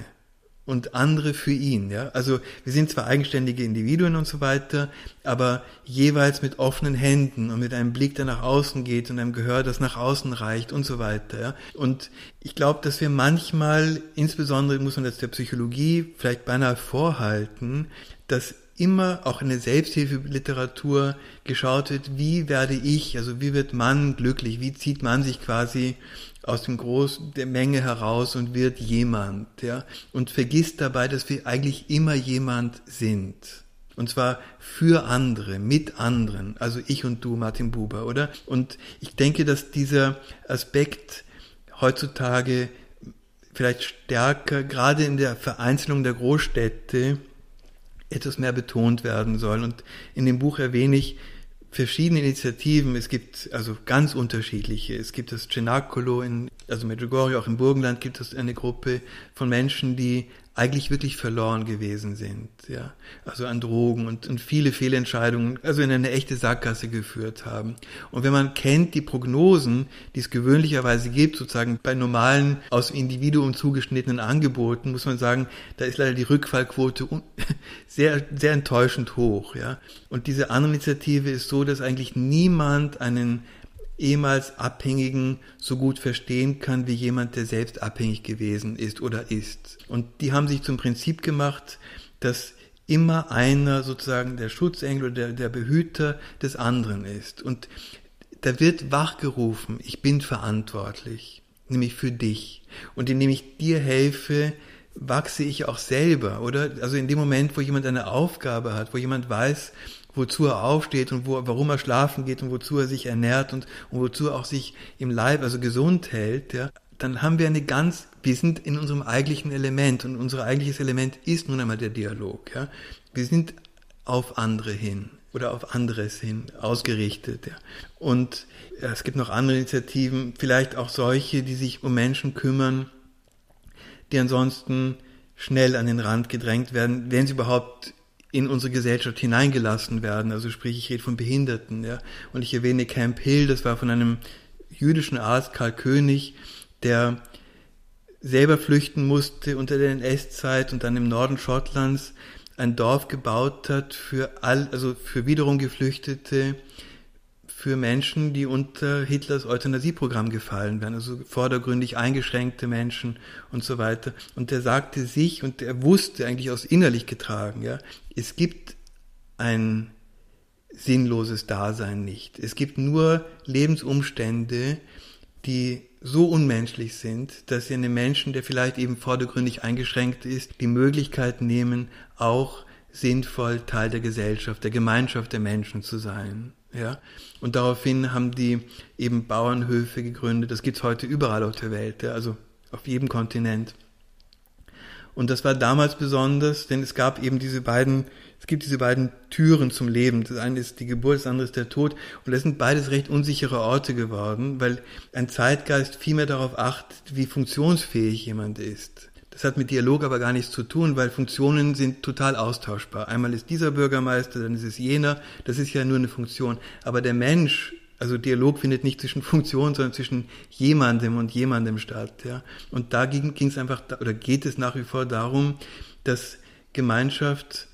und andere für ihn. Ja? Also wir sind zwar eigenständige Individuen und so weiter, aber jeweils mit offenen Händen und mit einem Blick, der nach außen geht und einem Gehör, das nach außen reicht und so weiter. Ja? Und ich glaube, dass wir manchmal, insbesondere muss man das der Psychologie vielleicht beinahe vorhalten, dass immer auch in der Selbsthilfeliteratur geschaut wird, wie werde ich, also wie wird man glücklich, wie zieht man sich quasi aus dem Groß der Menge heraus und wird jemand, ja, und vergisst dabei, dass wir eigentlich immer jemand sind. Und zwar für andere, mit anderen, also ich und du, Martin Buber, oder? Und ich denke, dass dieser Aspekt heutzutage vielleicht stärker, gerade in der Vereinzelung der Großstädte, etwas mehr betont werden soll. Und in dem Buch erwähne ich verschiedene Initiativen. Es gibt also ganz unterschiedliche. Es gibt das Cenacolo in, also Medjugorje, auch im Burgenland gibt es eine Gruppe von Menschen, die eigentlich wirklich verloren gewesen sind, ja. Also an Drogen und, und viele Fehlentscheidungen, also in eine echte Sackgasse geführt haben. Und wenn man kennt die Prognosen, die es gewöhnlicherweise gibt, sozusagen bei normalen, aus Individuum zugeschnittenen Angeboten, muss man sagen, da ist leider die Rückfallquote sehr, sehr enttäuschend hoch, ja. Und diese andere Initiative ist so, dass eigentlich niemand einen ehemals Abhängigen so gut verstehen kann wie jemand, der selbst abhängig gewesen ist oder ist. Und die haben sich zum Prinzip gemacht, dass immer einer sozusagen der Schutzengel oder der, der Behüter des anderen ist. Und da wird wachgerufen, ich bin verantwortlich, nämlich für dich. Und indem ich dir helfe, wachse ich auch selber, oder? Also in dem Moment, wo jemand eine Aufgabe hat, wo jemand weiß, wozu er aufsteht und wo, warum er schlafen geht und wozu er sich ernährt und, und wozu er auch sich im Leib, also gesund hält, ja, dann haben wir eine ganz, wir sind in unserem eigentlichen Element und unser eigentliches Element ist nun einmal der Dialog, ja. Wir sind auf andere hin oder auf anderes hin ausgerichtet, ja. Und es gibt noch andere Initiativen, vielleicht auch solche, die sich um Menschen kümmern, die ansonsten schnell an den Rand gedrängt werden, wenn sie überhaupt in unsere Gesellschaft hineingelassen werden. Also sprich, ich rede von Behinderten. Ja. Und ich erwähne Camp Hill, das war von einem jüdischen Arzt, Karl König, der selber flüchten musste unter der NS-Zeit und dann im Norden Schottlands ein Dorf gebaut hat für all, also für wiederum Geflüchtete, für Menschen, die unter Hitlers Euthanasieprogramm gefallen wären, also vordergründig eingeschränkte Menschen und so weiter. Und der sagte sich und er wusste eigentlich aus innerlich getragen, ja, es gibt ein sinnloses Dasein nicht. Es gibt nur Lebensumstände, die so unmenschlich sind, dass sie einem Menschen, der vielleicht eben vordergründig eingeschränkt ist, die Möglichkeit nehmen, auch sinnvoll Teil der Gesellschaft, der Gemeinschaft der Menschen zu sein. Ja? Und daraufhin haben die eben Bauernhöfe gegründet. Das gibt's heute überall auf der Welt, ja? also auf jedem Kontinent. Und das war damals besonders, denn es gab eben diese beiden, es gibt diese beiden Türen zum Leben. Das eine ist die Geburt, das andere ist der Tod. Und das sind beides recht unsichere Orte geworden, weil ein Zeitgeist viel mehr darauf achtet, wie funktionsfähig jemand ist. Das hat mit Dialog aber gar nichts zu tun, weil Funktionen sind total austauschbar. Einmal ist dieser Bürgermeister, dann ist es jener. Das ist ja nur eine Funktion. Aber der Mensch, also Dialog findet nicht zwischen Funktionen, sondern zwischen jemandem und jemandem statt. Ja. Und da ging es einfach, oder geht es nach wie vor darum, dass Gemeinschaft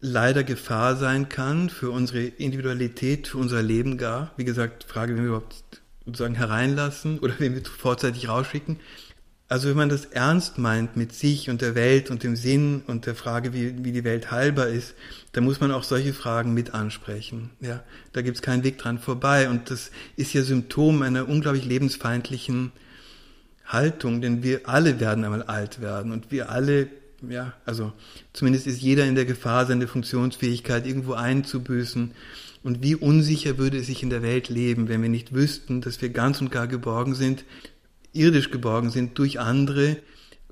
leider Gefahr sein kann für unsere Individualität, für unser Leben gar. Wie gesagt, Frage, wenn wir überhaupt sozusagen hereinlassen oder wenn wir vorzeitig rausschicken. Also wenn man das ernst meint mit sich und der Welt und dem Sinn und der Frage, wie, wie die Welt heilbar ist, dann muss man auch solche Fragen mit ansprechen. Ja, da gibt's keinen Weg dran vorbei. Und das ist ja Symptom einer unglaublich lebensfeindlichen Haltung, denn wir alle werden einmal alt werden und wir alle, ja, also zumindest ist jeder in der Gefahr, seine Funktionsfähigkeit irgendwo einzubüßen. Und wie unsicher würde es sich in der Welt leben, wenn wir nicht wüssten, dass wir ganz und gar geborgen sind irdisch geborgen sind durch andere,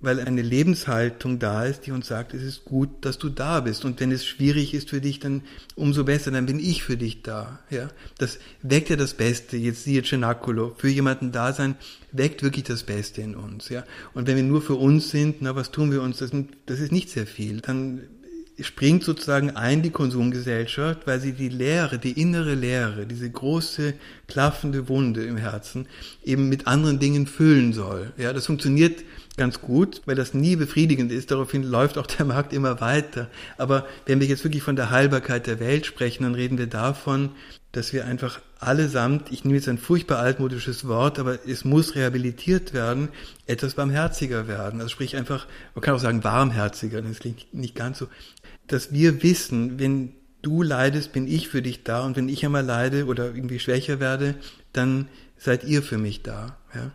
weil eine Lebenshaltung da ist, die uns sagt, es ist gut, dass du da bist. Und wenn es schwierig ist für dich, dann umso besser, dann bin ich für dich da. Ja, das weckt ja das Beste. Jetzt siehe Cenacolo, für jemanden da sein, weckt wirklich das Beste in uns. Ja, und wenn wir nur für uns sind, na, was tun wir uns? Das, das ist nicht sehr viel. Dann springt sozusagen ein die Konsumgesellschaft, weil sie die Leere, die innere Leere, diese große klaffende Wunde im Herzen eben mit anderen Dingen füllen soll. Ja, das funktioniert ganz gut, weil das nie befriedigend ist. Daraufhin läuft auch der Markt immer weiter. Aber wenn wir jetzt wirklich von der Heilbarkeit der Welt sprechen, dann reden wir davon, dass wir einfach allesamt, ich nehme jetzt ein furchtbar altmodisches Wort, aber es muss rehabilitiert werden, etwas barmherziger werden. Also sprich einfach, man kann auch sagen warmherziger, das klingt nicht ganz so, dass wir wissen, wenn du leidest, bin ich für dich da und wenn ich einmal leide oder irgendwie schwächer werde, dann seid ihr für mich da. Ja?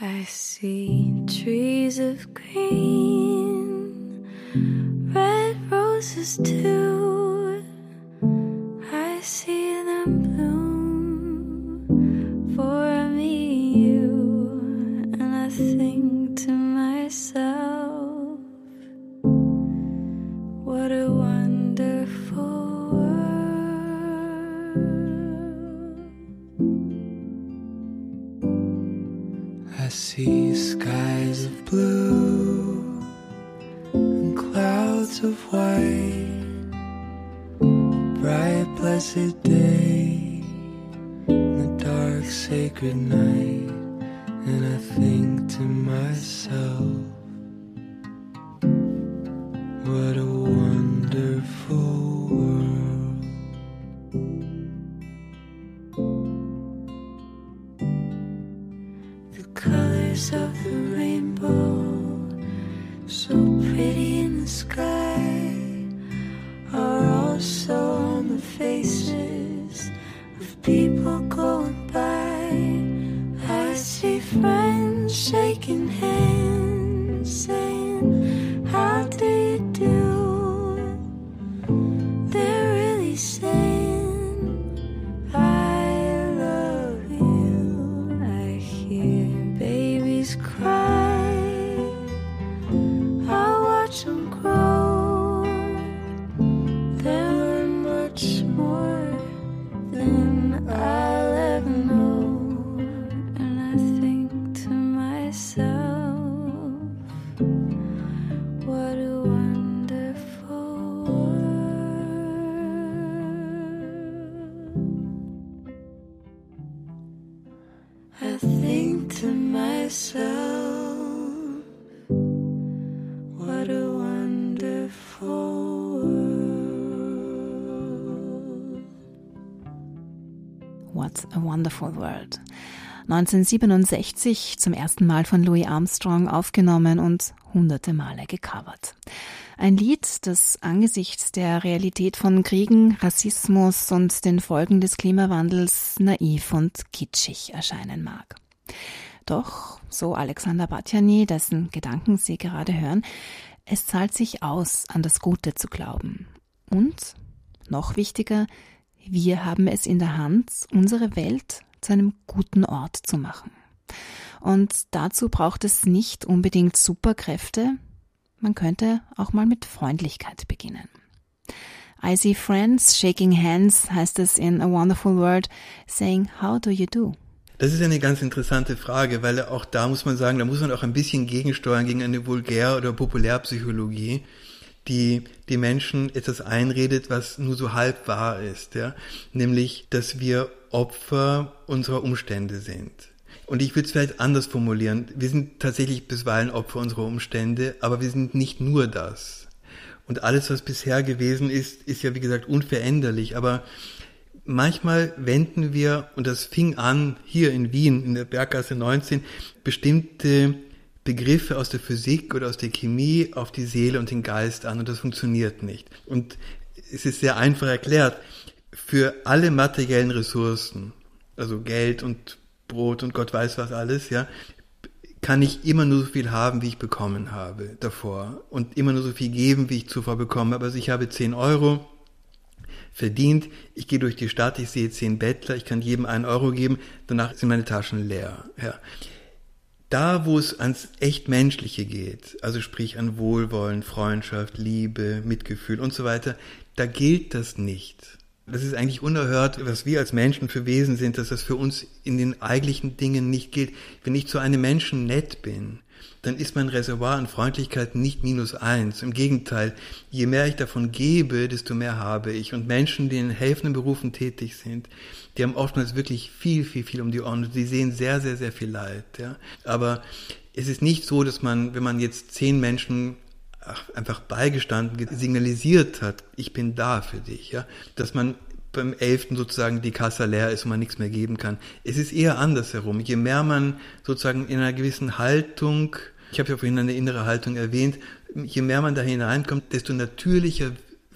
I see trees of green, red roses too. I see them bloom What a wonderful world. I see skies of blue and clouds of white, bright, blessed day, and the dark, sacred night, and I think to myself. What a wonderful world. The colors of the rainbow, so pretty in the sky, Wonderful World. 1967 zum ersten Mal von Louis Armstrong aufgenommen und hunderte Male gecovert. Ein Lied, das angesichts der Realität von Kriegen, Rassismus und den Folgen des Klimawandels naiv und kitschig erscheinen mag. Doch, so Alexander Batjani, dessen Gedanken Sie gerade hören, es zahlt sich aus, an das Gute zu glauben. Und, noch wichtiger, wir haben es in der Hand, unsere Welt zu einem guten Ort zu machen. Und dazu braucht es nicht unbedingt Superkräfte, man könnte auch mal mit Freundlichkeit beginnen. I see friends shaking hands, heißt es in A Wonderful World, saying, How do you do? Das ist eine ganz interessante Frage, weil auch da muss man sagen, da muss man auch ein bisschen gegensteuern gegen eine Vulgär- oder Populärpsychologie, die die Menschen etwas einredet, was nur so halb wahr ist, ja, nämlich, dass wir Opfer unserer Umstände sind. Und ich würde es vielleicht anders formulieren. Wir sind tatsächlich bisweilen Opfer unserer Umstände, aber wir sind nicht nur das. Und alles, was bisher gewesen ist, ist ja wie gesagt unveränderlich. Aber manchmal wenden wir, und das fing an hier in Wien, in der Berggasse 19, bestimmte Begriffe aus der Physik oder aus der Chemie auf die Seele und den Geist an und das funktioniert nicht. Und es ist sehr einfach erklärt. Für alle materiellen Ressourcen, also Geld und Brot und Gott weiß was alles, ja, kann ich immer nur so viel haben, wie ich bekommen habe davor und immer nur so viel geben, wie ich zuvor bekomme. Aber also ich habe 10 Euro verdient, ich gehe durch die Stadt, ich sehe 10 Bettler, ich kann jedem einen Euro geben, danach sind meine Taschen leer. Ja. Da, wo es ans echt Menschliche geht, also sprich an Wohlwollen, Freundschaft, Liebe, Mitgefühl und so weiter, da gilt das nicht. Das ist eigentlich unerhört, was wir als Menschen für Wesen sind, dass das für uns in den eigentlichen Dingen nicht gilt. Wenn ich zu einem Menschen nett bin, dann ist mein Reservoir an Freundlichkeit nicht minus eins. Im Gegenteil, je mehr ich davon gebe, desto mehr habe ich. Und Menschen, die in helfenden Berufen tätig sind, die haben oftmals wirklich viel, viel, viel um die Ohren. Sie sehen sehr, sehr, sehr viel Leid. Ja? Aber es ist nicht so, dass man, wenn man jetzt zehn Menschen einfach beigestanden, signalisiert hat, ich bin da für dich, ja, dass man beim elften sozusagen die Kasse leer ist und man nichts mehr geben kann. Es ist eher andersherum. Je mehr man sozusagen in einer gewissen Haltung, ich habe ja vorhin eine innere Haltung erwähnt, je mehr man da hineinkommt, desto natürlicher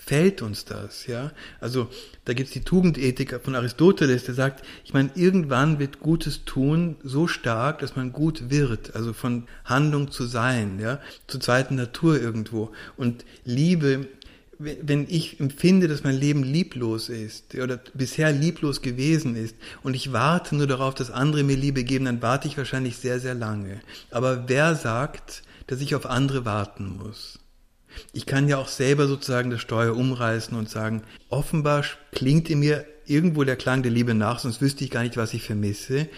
fällt uns das, ja? Also da gibt's die Tugendethik von Aristoteles, der sagt, ich meine, irgendwann wird Gutes tun so stark, dass man gut wird, also von Handlung zu sein, ja, zur zweiten Natur irgendwo. Und Liebe, wenn ich empfinde, dass mein Leben lieblos ist oder bisher lieblos gewesen ist und ich warte nur darauf, dass andere mir Liebe geben, dann warte ich wahrscheinlich sehr, sehr lange. Aber wer sagt, dass ich auf andere warten muss? Ich kann ja auch selber sozusagen das Steuer umreißen und sagen, offenbar klingt in mir irgendwo der Klang der Liebe nach, sonst wüsste ich gar nicht, was ich vermisse.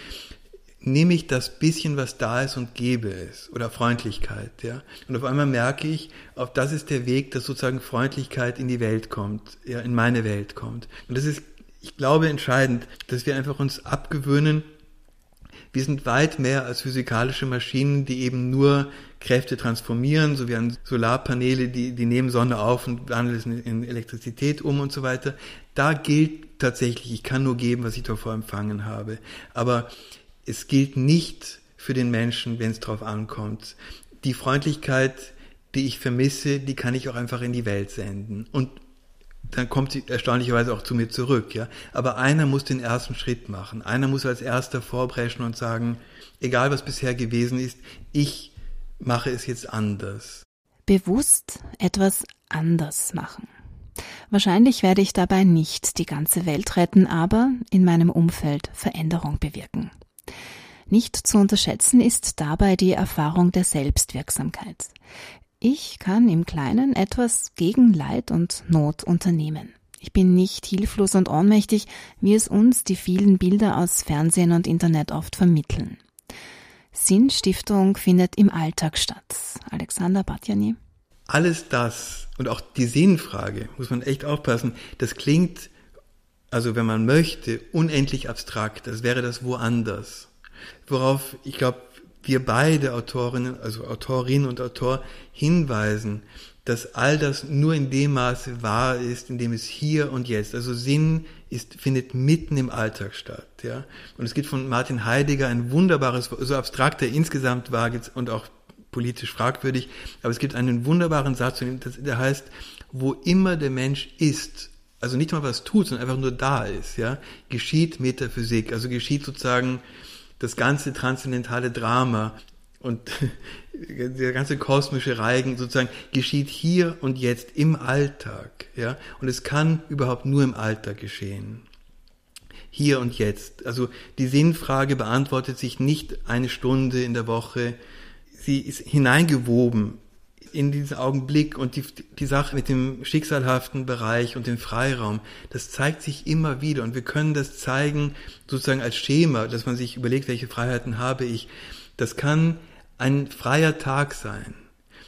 Nehme ich das bisschen, was da ist und gebe es oder Freundlichkeit, ja. Und auf einmal merke ich, auf das ist der Weg, dass sozusagen Freundlichkeit in die Welt kommt, ja, in meine Welt kommt. Und das ist, ich glaube, entscheidend, dass wir einfach uns abgewöhnen, wir sind weit mehr als physikalische Maschinen, die eben nur Kräfte transformieren, so wie an Solarpaneele, die, die nehmen Sonne auf und wandeln es in Elektrizität um und so weiter. Da gilt tatsächlich, ich kann nur geben, was ich davor empfangen habe. Aber es gilt nicht für den Menschen, wenn es drauf ankommt. Die Freundlichkeit, die ich vermisse, die kann ich auch einfach in die Welt senden. Und dann kommt sie erstaunlicherweise auch zu mir zurück, ja. Aber einer muss den ersten Schritt machen. Einer muss als erster vorbrechen und sagen, egal was bisher gewesen ist, ich mache es jetzt anders. Bewusst etwas anders machen. Wahrscheinlich werde ich dabei nicht die ganze Welt retten, aber in meinem Umfeld Veränderung bewirken. Nicht zu unterschätzen ist dabei die Erfahrung der Selbstwirksamkeit. Ich kann im Kleinen etwas gegen Leid und Not unternehmen. Ich bin nicht hilflos und ohnmächtig, wie es uns die vielen Bilder aus Fernsehen und Internet oft vermitteln. Sinnstiftung findet im Alltag statt. Alexander Batjani. Alles das und auch die Sinnfrage, muss man echt aufpassen, das klingt, also wenn man möchte, unendlich abstrakt, als wäre das woanders. Worauf ich glaube, wir beide Autorinnen, also Autorinnen und Autor hinweisen, dass all das nur in dem Maße wahr ist, in dem es hier und jetzt, also Sinn ist, findet mitten im Alltag statt, ja. Und es gibt von Martin Heidegger ein wunderbares, so abstrakt er insgesamt war und auch politisch fragwürdig, aber es gibt einen wunderbaren Satz, der heißt, wo immer der Mensch ist, also nicht mal was tut, sondern einfach nur da ist, ja, geschieht Metaphysik, also geschieht sozusagen das ganze transzendentale Drama und der ganze kosmische Reigen sozusagen geschieht hier und jetzt im Alltag, ja, und es kann überhaupt nur im Alltag geschehen. Hier und jetzt. Also die Sinnfrage beantwortet sich nicht eine Stunde in der Woche. Sie ist hineingewoben in diesen Augenblick und die, die Sache mit dem schicksalhaften Bereich und dem Freiraum, das zeigt sich immer wieder und wir können das zeigen sozusagen als Schema, dass man sich überlegt, welche Freiheiten habe ich. Das kann ein freier Tag sein,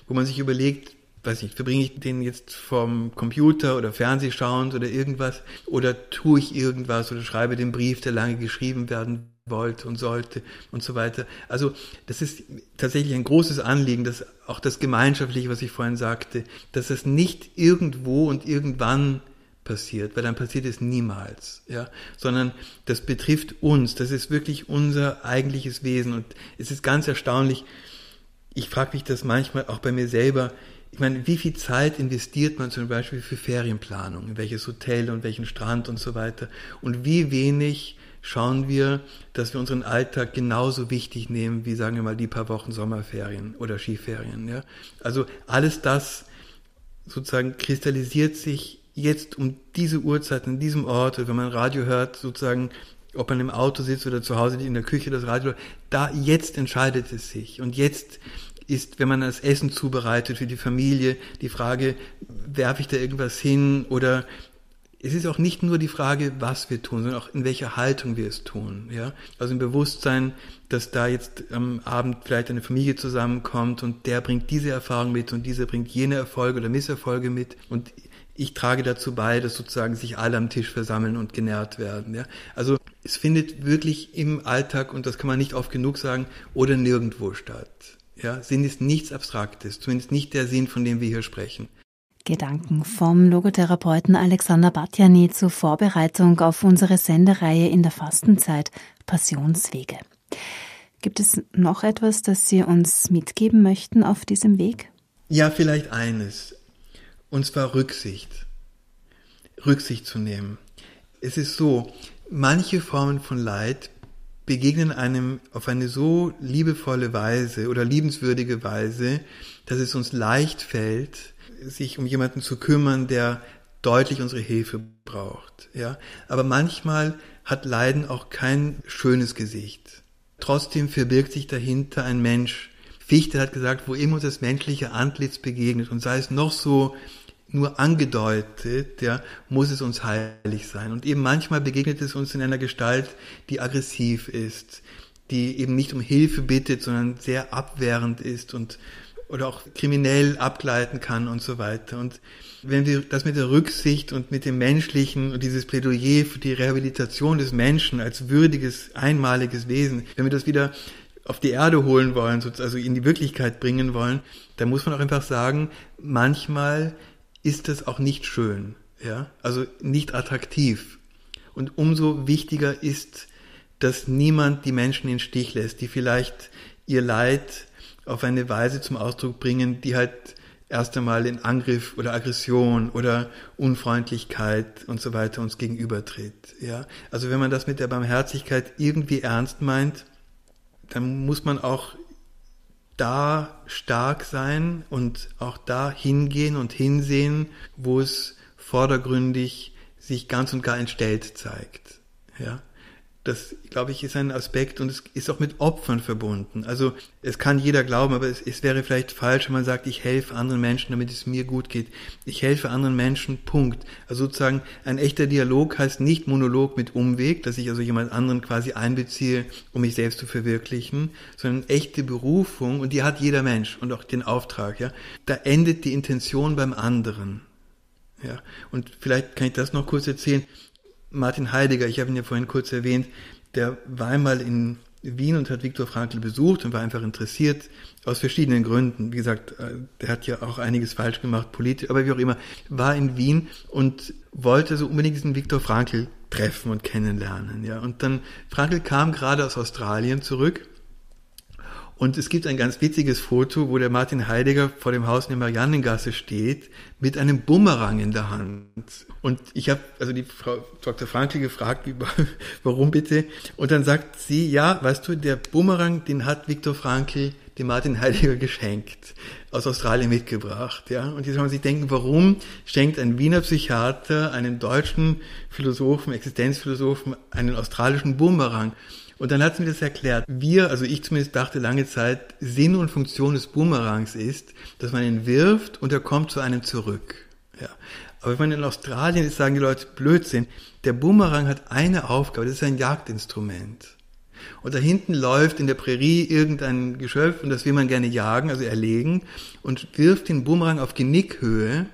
wo man sich überlegt, weiß nicht, verbringe ich den jetzt vom Computer oder Fernseh schauend oder irgendwas oder tue ich irgendwas oder schreibe den Brief, der lange geschrieben werden wollte und sollte und so weiter. Also das ist tatsächlich ein großes Anliegen, dass auch das Gemeinschaftliche, was ich vorhin sagte, dass es nicht irgendwo und irgendwann passiert, weil dann passiert es niemals, ja, sondern das betrifft uns, das ist wirklich unser eigentliches Wesen. Und es ist ganz erstaunlich, ich frage mich das manchmal auch bei mir selber, ich meine, wie viel Zeit investiert man zum Beispiel für Ferienplanung, in welches Hotel und welchen Strand und so weiter? Und wie wenig schauen wir, dass wir unseren Alltag genauso wichtig nehmen wie, sagen wir mal, die paar Wochen Sommerferien oder Skiferien, ja. Also alles das sozusagen kristallisiert sich jetzt um diese Uhrzeit in diesem Ort, wenn man Radio hört, sozusagen, ob man im Auto sitzt oder zu Hause in der Küche das Radio, da jetzt entscheidet es sich. Und jetzt ist, wenn man das Essen zubereitet für die Familie, die Frage, werfe ich da irgendwas hin oder es ist auch nicht nur die Frage, was wir tun, sondern auch in welcher Haltung wir es tun. Ja? Also im Bewusstsein, dass da jetzt am Abend vielleicht eine Familie zusammenkommt und der bringt diese Erfahrung mit und dieser bringt jene Erfolge oder Misserfolge mit und ich trage dazu bei, dass sozusagen sich alle am Tisch versammeln und genährt werden. Ja? Also es findet wirklich im Alltag, und das kann man nicht oft genug sagen, oder nirgendwo statt. Ja? Sinn ist nichts Abstraktes, zumindest nicht der Sinn, von dem wir hier sprechen. Gedanken vom Logotherapeuten Alexander Batjani zur Vorbereitung auf unsere Sendereihe in der Fastenzeit Passionswege. Gibt es noch etwas, das Sie uns mitgeben möchten auf diesem Weg? Ja, vielleicht eines. Und zwar Rücksicht. Rücksicht zu nehmen. Es ist so, manche Formen von Leid begegnen einem auf eine so liebevolle Weise oder liebenswürdige Weise, dass es uns leicht fällt, sich um jemanden zu kümmern, der deutlich unsere Hilfe braucht, ja. Aber manchmal hat Leiden auch kein schönes Gesicht. Trotzdem verbirgt sich dahinter ein Mensch. Fichte hat gesagt, wo immer uns das menschliche Antlitz begegnet und sei es noch so nur angedeutet, ja, muss es uns heilig sein. Und eben manchmal begegnet es uns in einer Gestalt, die aggressiv ist, die eben nicht um Hilfe bittet, sondern sehr abwehrend ist und oder auch kriminell abgleiten kann und so weiter. Und wenn wir das mit der Rücksicht und mit dem Menschlichen und dieses Plädoyer für die Rehabilitation des Menschen als würdiges, einmaliges Wesen, wenn wir das wieder auf die Erde holen wollen, also in die Wirklichkeit bringen wollen, dann muss man auch einfach sagen, manchmal ist es auch nicht schön, ja, also nicht attraktiv. Und umso wichtiger ist, dass niemand die Menschen in Stich lässt, die vielleicht ihr Leid auf eine Weise zum Ausdruck bringen, die halt erst einmal in Angriff oder Aggression oder Unfreundlichkeit und so weiter uns gegenübertritt. Ja, also wenn man das mit der Barmherzigkeit irgendwie ernst meint, dann muss man auch da stark sein und auch da hingehen und hinsehen, wo es vordergründig sich ganz und gar entstellt zeigt. Ja. Das, glaube ich, ist ein Aspekt und es ist auch mit Opfern verbunden. Also es kann jeder glauben, aber es, es wäre vielleicht falsch, wenn man sagt, ich helfe anderen Menschen, damit es mir gut geht. Ich helfe anderen Menschen, Punkt. Also sozusagen ein echter Dialog heißt nicht Monolog mit Umweg, dass ich also jemand anderen quasi einbeziehe, um mich selbst zu verwirklichen, sondern echte Berufung und die hat jeder Mensch und auch den Auftrag. Ja, da endet die Intention beim anderen. Ja, und vielleicht kann ich das noch kurz erzählen. Martin Heidegger, ich habe ihn ja vorhin kurz erwähnt, der war einmal in Wien und hat Viktor Frankl besucht und war einfach interessiert aus verschiedenen Gründen. Wie gesagt, äh, der hat ja auch einiges falsch gemacht, politisch, aber wie auch immer, war in Wien und wollte so unbedingt diesen Viktor Frankl treffen und kennenlernen. Ja. Und dann, Frankl kam gerade aus Australien zurück und es gibt ein ganz witziges Foto, wo der Martin Heidegger vor dem Haus in der Mariannengasse steht, mit einem Bumerang in der Hand. Und ich habe also die Frau Dr. Frankl gefragt, warum bitte? Und dann sagt sie, ja, weißt du, der Bumerang, den hat Viktor Frankl dem Martin Heidegger geschenkt, aus Australien mitgebracht. Ja? Und jetzt kann man sich denken, warum schenkt ein Wiener Psychiater einem deutschen Philosophen, Existenzphilosophen, einen australischen Bumerang? Und dann hat sie mir das erklärt. Wir, also ich zumindest dachte lange Zeit, Sinn und Funktion des Boomerangs ist, dass man ihn wirft und er kommt zu einem zurück. Ja. Aber wenn man in Australien ist, sagen die Leute Blödsinn. Der Boomerang hat eine Aufgabe, das ist ein Jagdinstrument. Und da hinten läuft in der Prärie irgendein Geschöpf und das will man gerne jagen, also erlegen, und wirft den Boomerang auf Genickhöhe.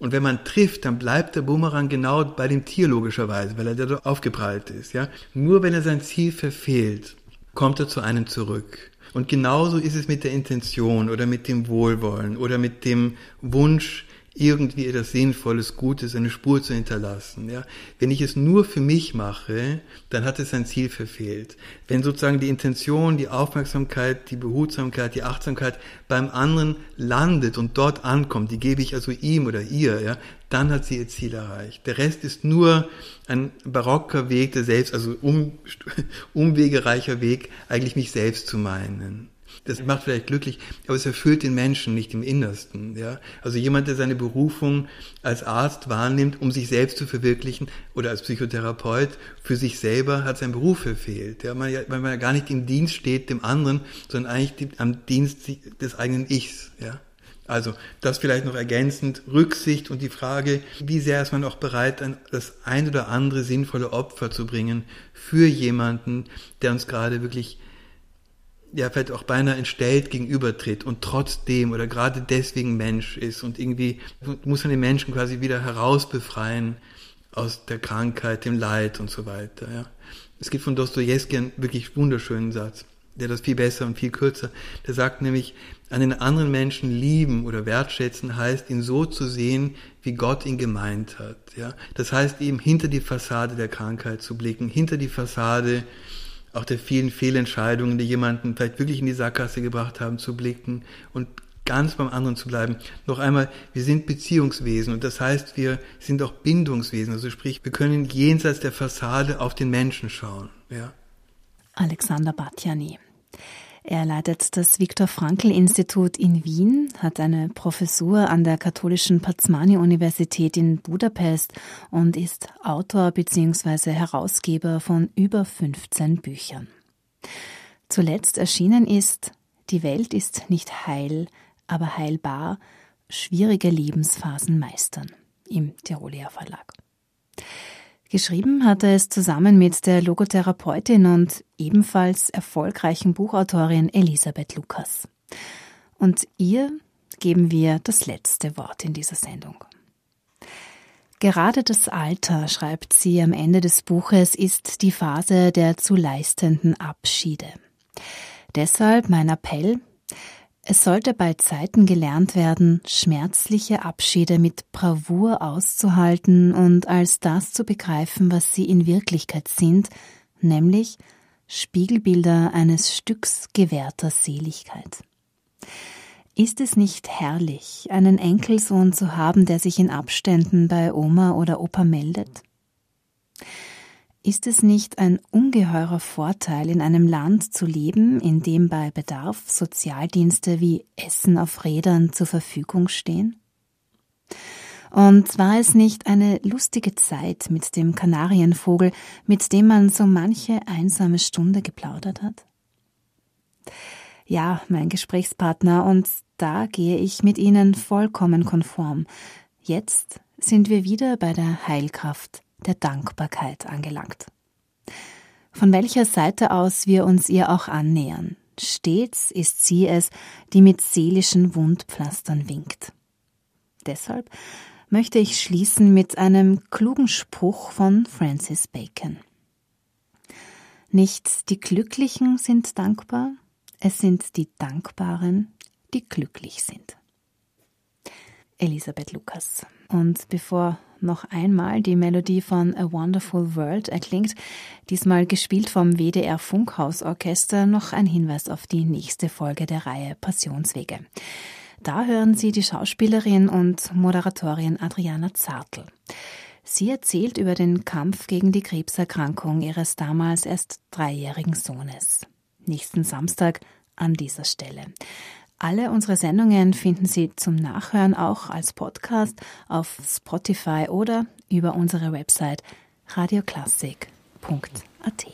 Und wenn man trifft, dann bleibt der Boomerang genau bei dem Tier logischerweise, weil er da aufgeprallt ist. Ja? Nur wenn er sein Ziel verfehlt, kommt er zu einem zurück. Und genauso ist es mit der Intention oder mit dem Wohlwollen oder mit dem Wunsch, irgendwie etwas Sinnvolles, Gutes, eine Spur zu hinterlassen. Ja? Wenn ich es nur für mich mache, dann hat es sein Ziel verfehlt. Wenn sozusagen die Intention, die Aufmerksamkeit, die Behutsamkeit, die Achtsamkeit beim anderen landet und dort ankommt, die gebe ich also ihm oder ihr, ja, dann hat sie ihr Ziel erreicht. Der Rest ist nur ein barocker Weg der Selbst, also um, umwegereicher Weg, eigentlich mich selbst zu meinen. Das macht vielleicht glücklich, aber es erfüllt den Menschen nicht im Innersten. Ja? Also jemand, der seine Berufung als Arzt wahrnimmt, um sich selbst zu verwirklichen, oder als Psychotherapeut für sich selber, hat sein Beruf verfehlt. Ja? Weil man ja gar nicht im Dienst steht dem anderen, sondern eigentlich am Dienst des eigenen Ichs. Ja? Also das vielleicht noch ergänzend, Rücksicht und die Frage, wie sehr ist man auch bereit, das ein oder andere sinnvolle Opfer zu bringen für jemanden, der uns gerade wirklich ja vielleicht auch beinahe entstellt gegenübertritt und trotzdem oder gerade deswegen Mensch ist und irgendwie muss man den Menschen quasi wieder herausbefreien aus der Krankheit, dem Leid und so weiter. Ja. Es gibt von Dostoevsky einen wirklich wunderschönen Satz, der das viel besser und viel kürzer, der sagt nämlich, einen anderen Menschen lieben oder wertschätzen heißt, ihn so zu sehen, wie Gott ihn gemeint hat. Ja. Das heißt eben hinter die Fassade der Krankheit zu blicken, hinter die Fassade auch der vielen Fehlentscheidungen, die jemanden vielleicht wirklich in die Sackgasse gebracht haben, zu blicken und ganz beim anderen zu bleiben. Noch einmal, wir sind Beziehungswesen und das heißt, wir sind auch Bindungswesen. Also sprich, wir können jenseits der Fassade auf den Menschen schauen. Ja. Alexander Batjani. Er leitet das Viktor Frankl Institut in Wien, hat eine Professur an der katholischen Pazmani Universität in Budapest und ist Autor bzw. Herausgeber von über 15 Büchern. Zuletzt erschienen ist Die Welt ist nicht heil, aber heilbar, schwierige Lebensphasen meistern im Tiroler Verlag. Geschrieben hat er es zusammen mit der Logotherapeutin und ebenfalls erfolgreichen Buchautorin Elisabeth Lukas. Und ihr geben wir das letzte Wort in dieser Sendung. Gerade das Alter, schreibt sie am Ende des Buches, ist die Phase der zu leistenden Abschiede. Deshalb mein Appell, es sollte bei Zeiten gelernt werden, schmerzliche Abschiede mit Bravour auszuhalten und als das zu begreifen, was sie in Wirklichkeit sind, nämlich Spiegelbilder eines Stücks gewährter Seligkeit. Ist es nicht herrlich, einen Enkelsohn zu haben, der sich in Abständen bei Oma oder Opa meldet? Ist es nicht ein ungeheurer Vorteil, in einem Land zu leben, in dem bei Bedarf Sozialdienste wie Essen auf Rädern zur Verfügung stehen? Und war es nicht eine lustige Zeit mit dem Kanarienvogel, mit dem man so manche einsame Stunde geplaudert hat? Ja, mein Gesprächspartner, und da gehe ich mit Ihnen vollkommen konform. Jetzt sind wir wieder bei der Heilkraft der Dankbarkeit angelangt. Von welcher Seite aus wir uns ihr auch annähern, stets ist sie es, die mit seelischen Wundpflastern winkt. Deshalb möchte ich schließen mit einem klugen Spruch von Francis Bacon. Nicht die Glücklichen sind dankbar, es sind die Dankbaren, die glücklich sind. Elisabeth Lukas. Und bevor noch einmal die Melodie von A Wonderful World erklingt, diesmal gespielt vom WDR Funkhausorchester, noch ein Hinweis auf die nächste Folge der Reihe Passionswege. Da hören Sie die Schauspielerin und Moderatorin Adriana Zartl. Sie erzählt über den Kampf gegen die Krebserkrankung ihres damals erst dreijährigen Sohnes. Nächsten Samstag an dieser Stelle. Alle unsere Sendungen finden Sie zum Nachhören auch als Podcast auf Spotify oder über unsere Website radioklassik.at.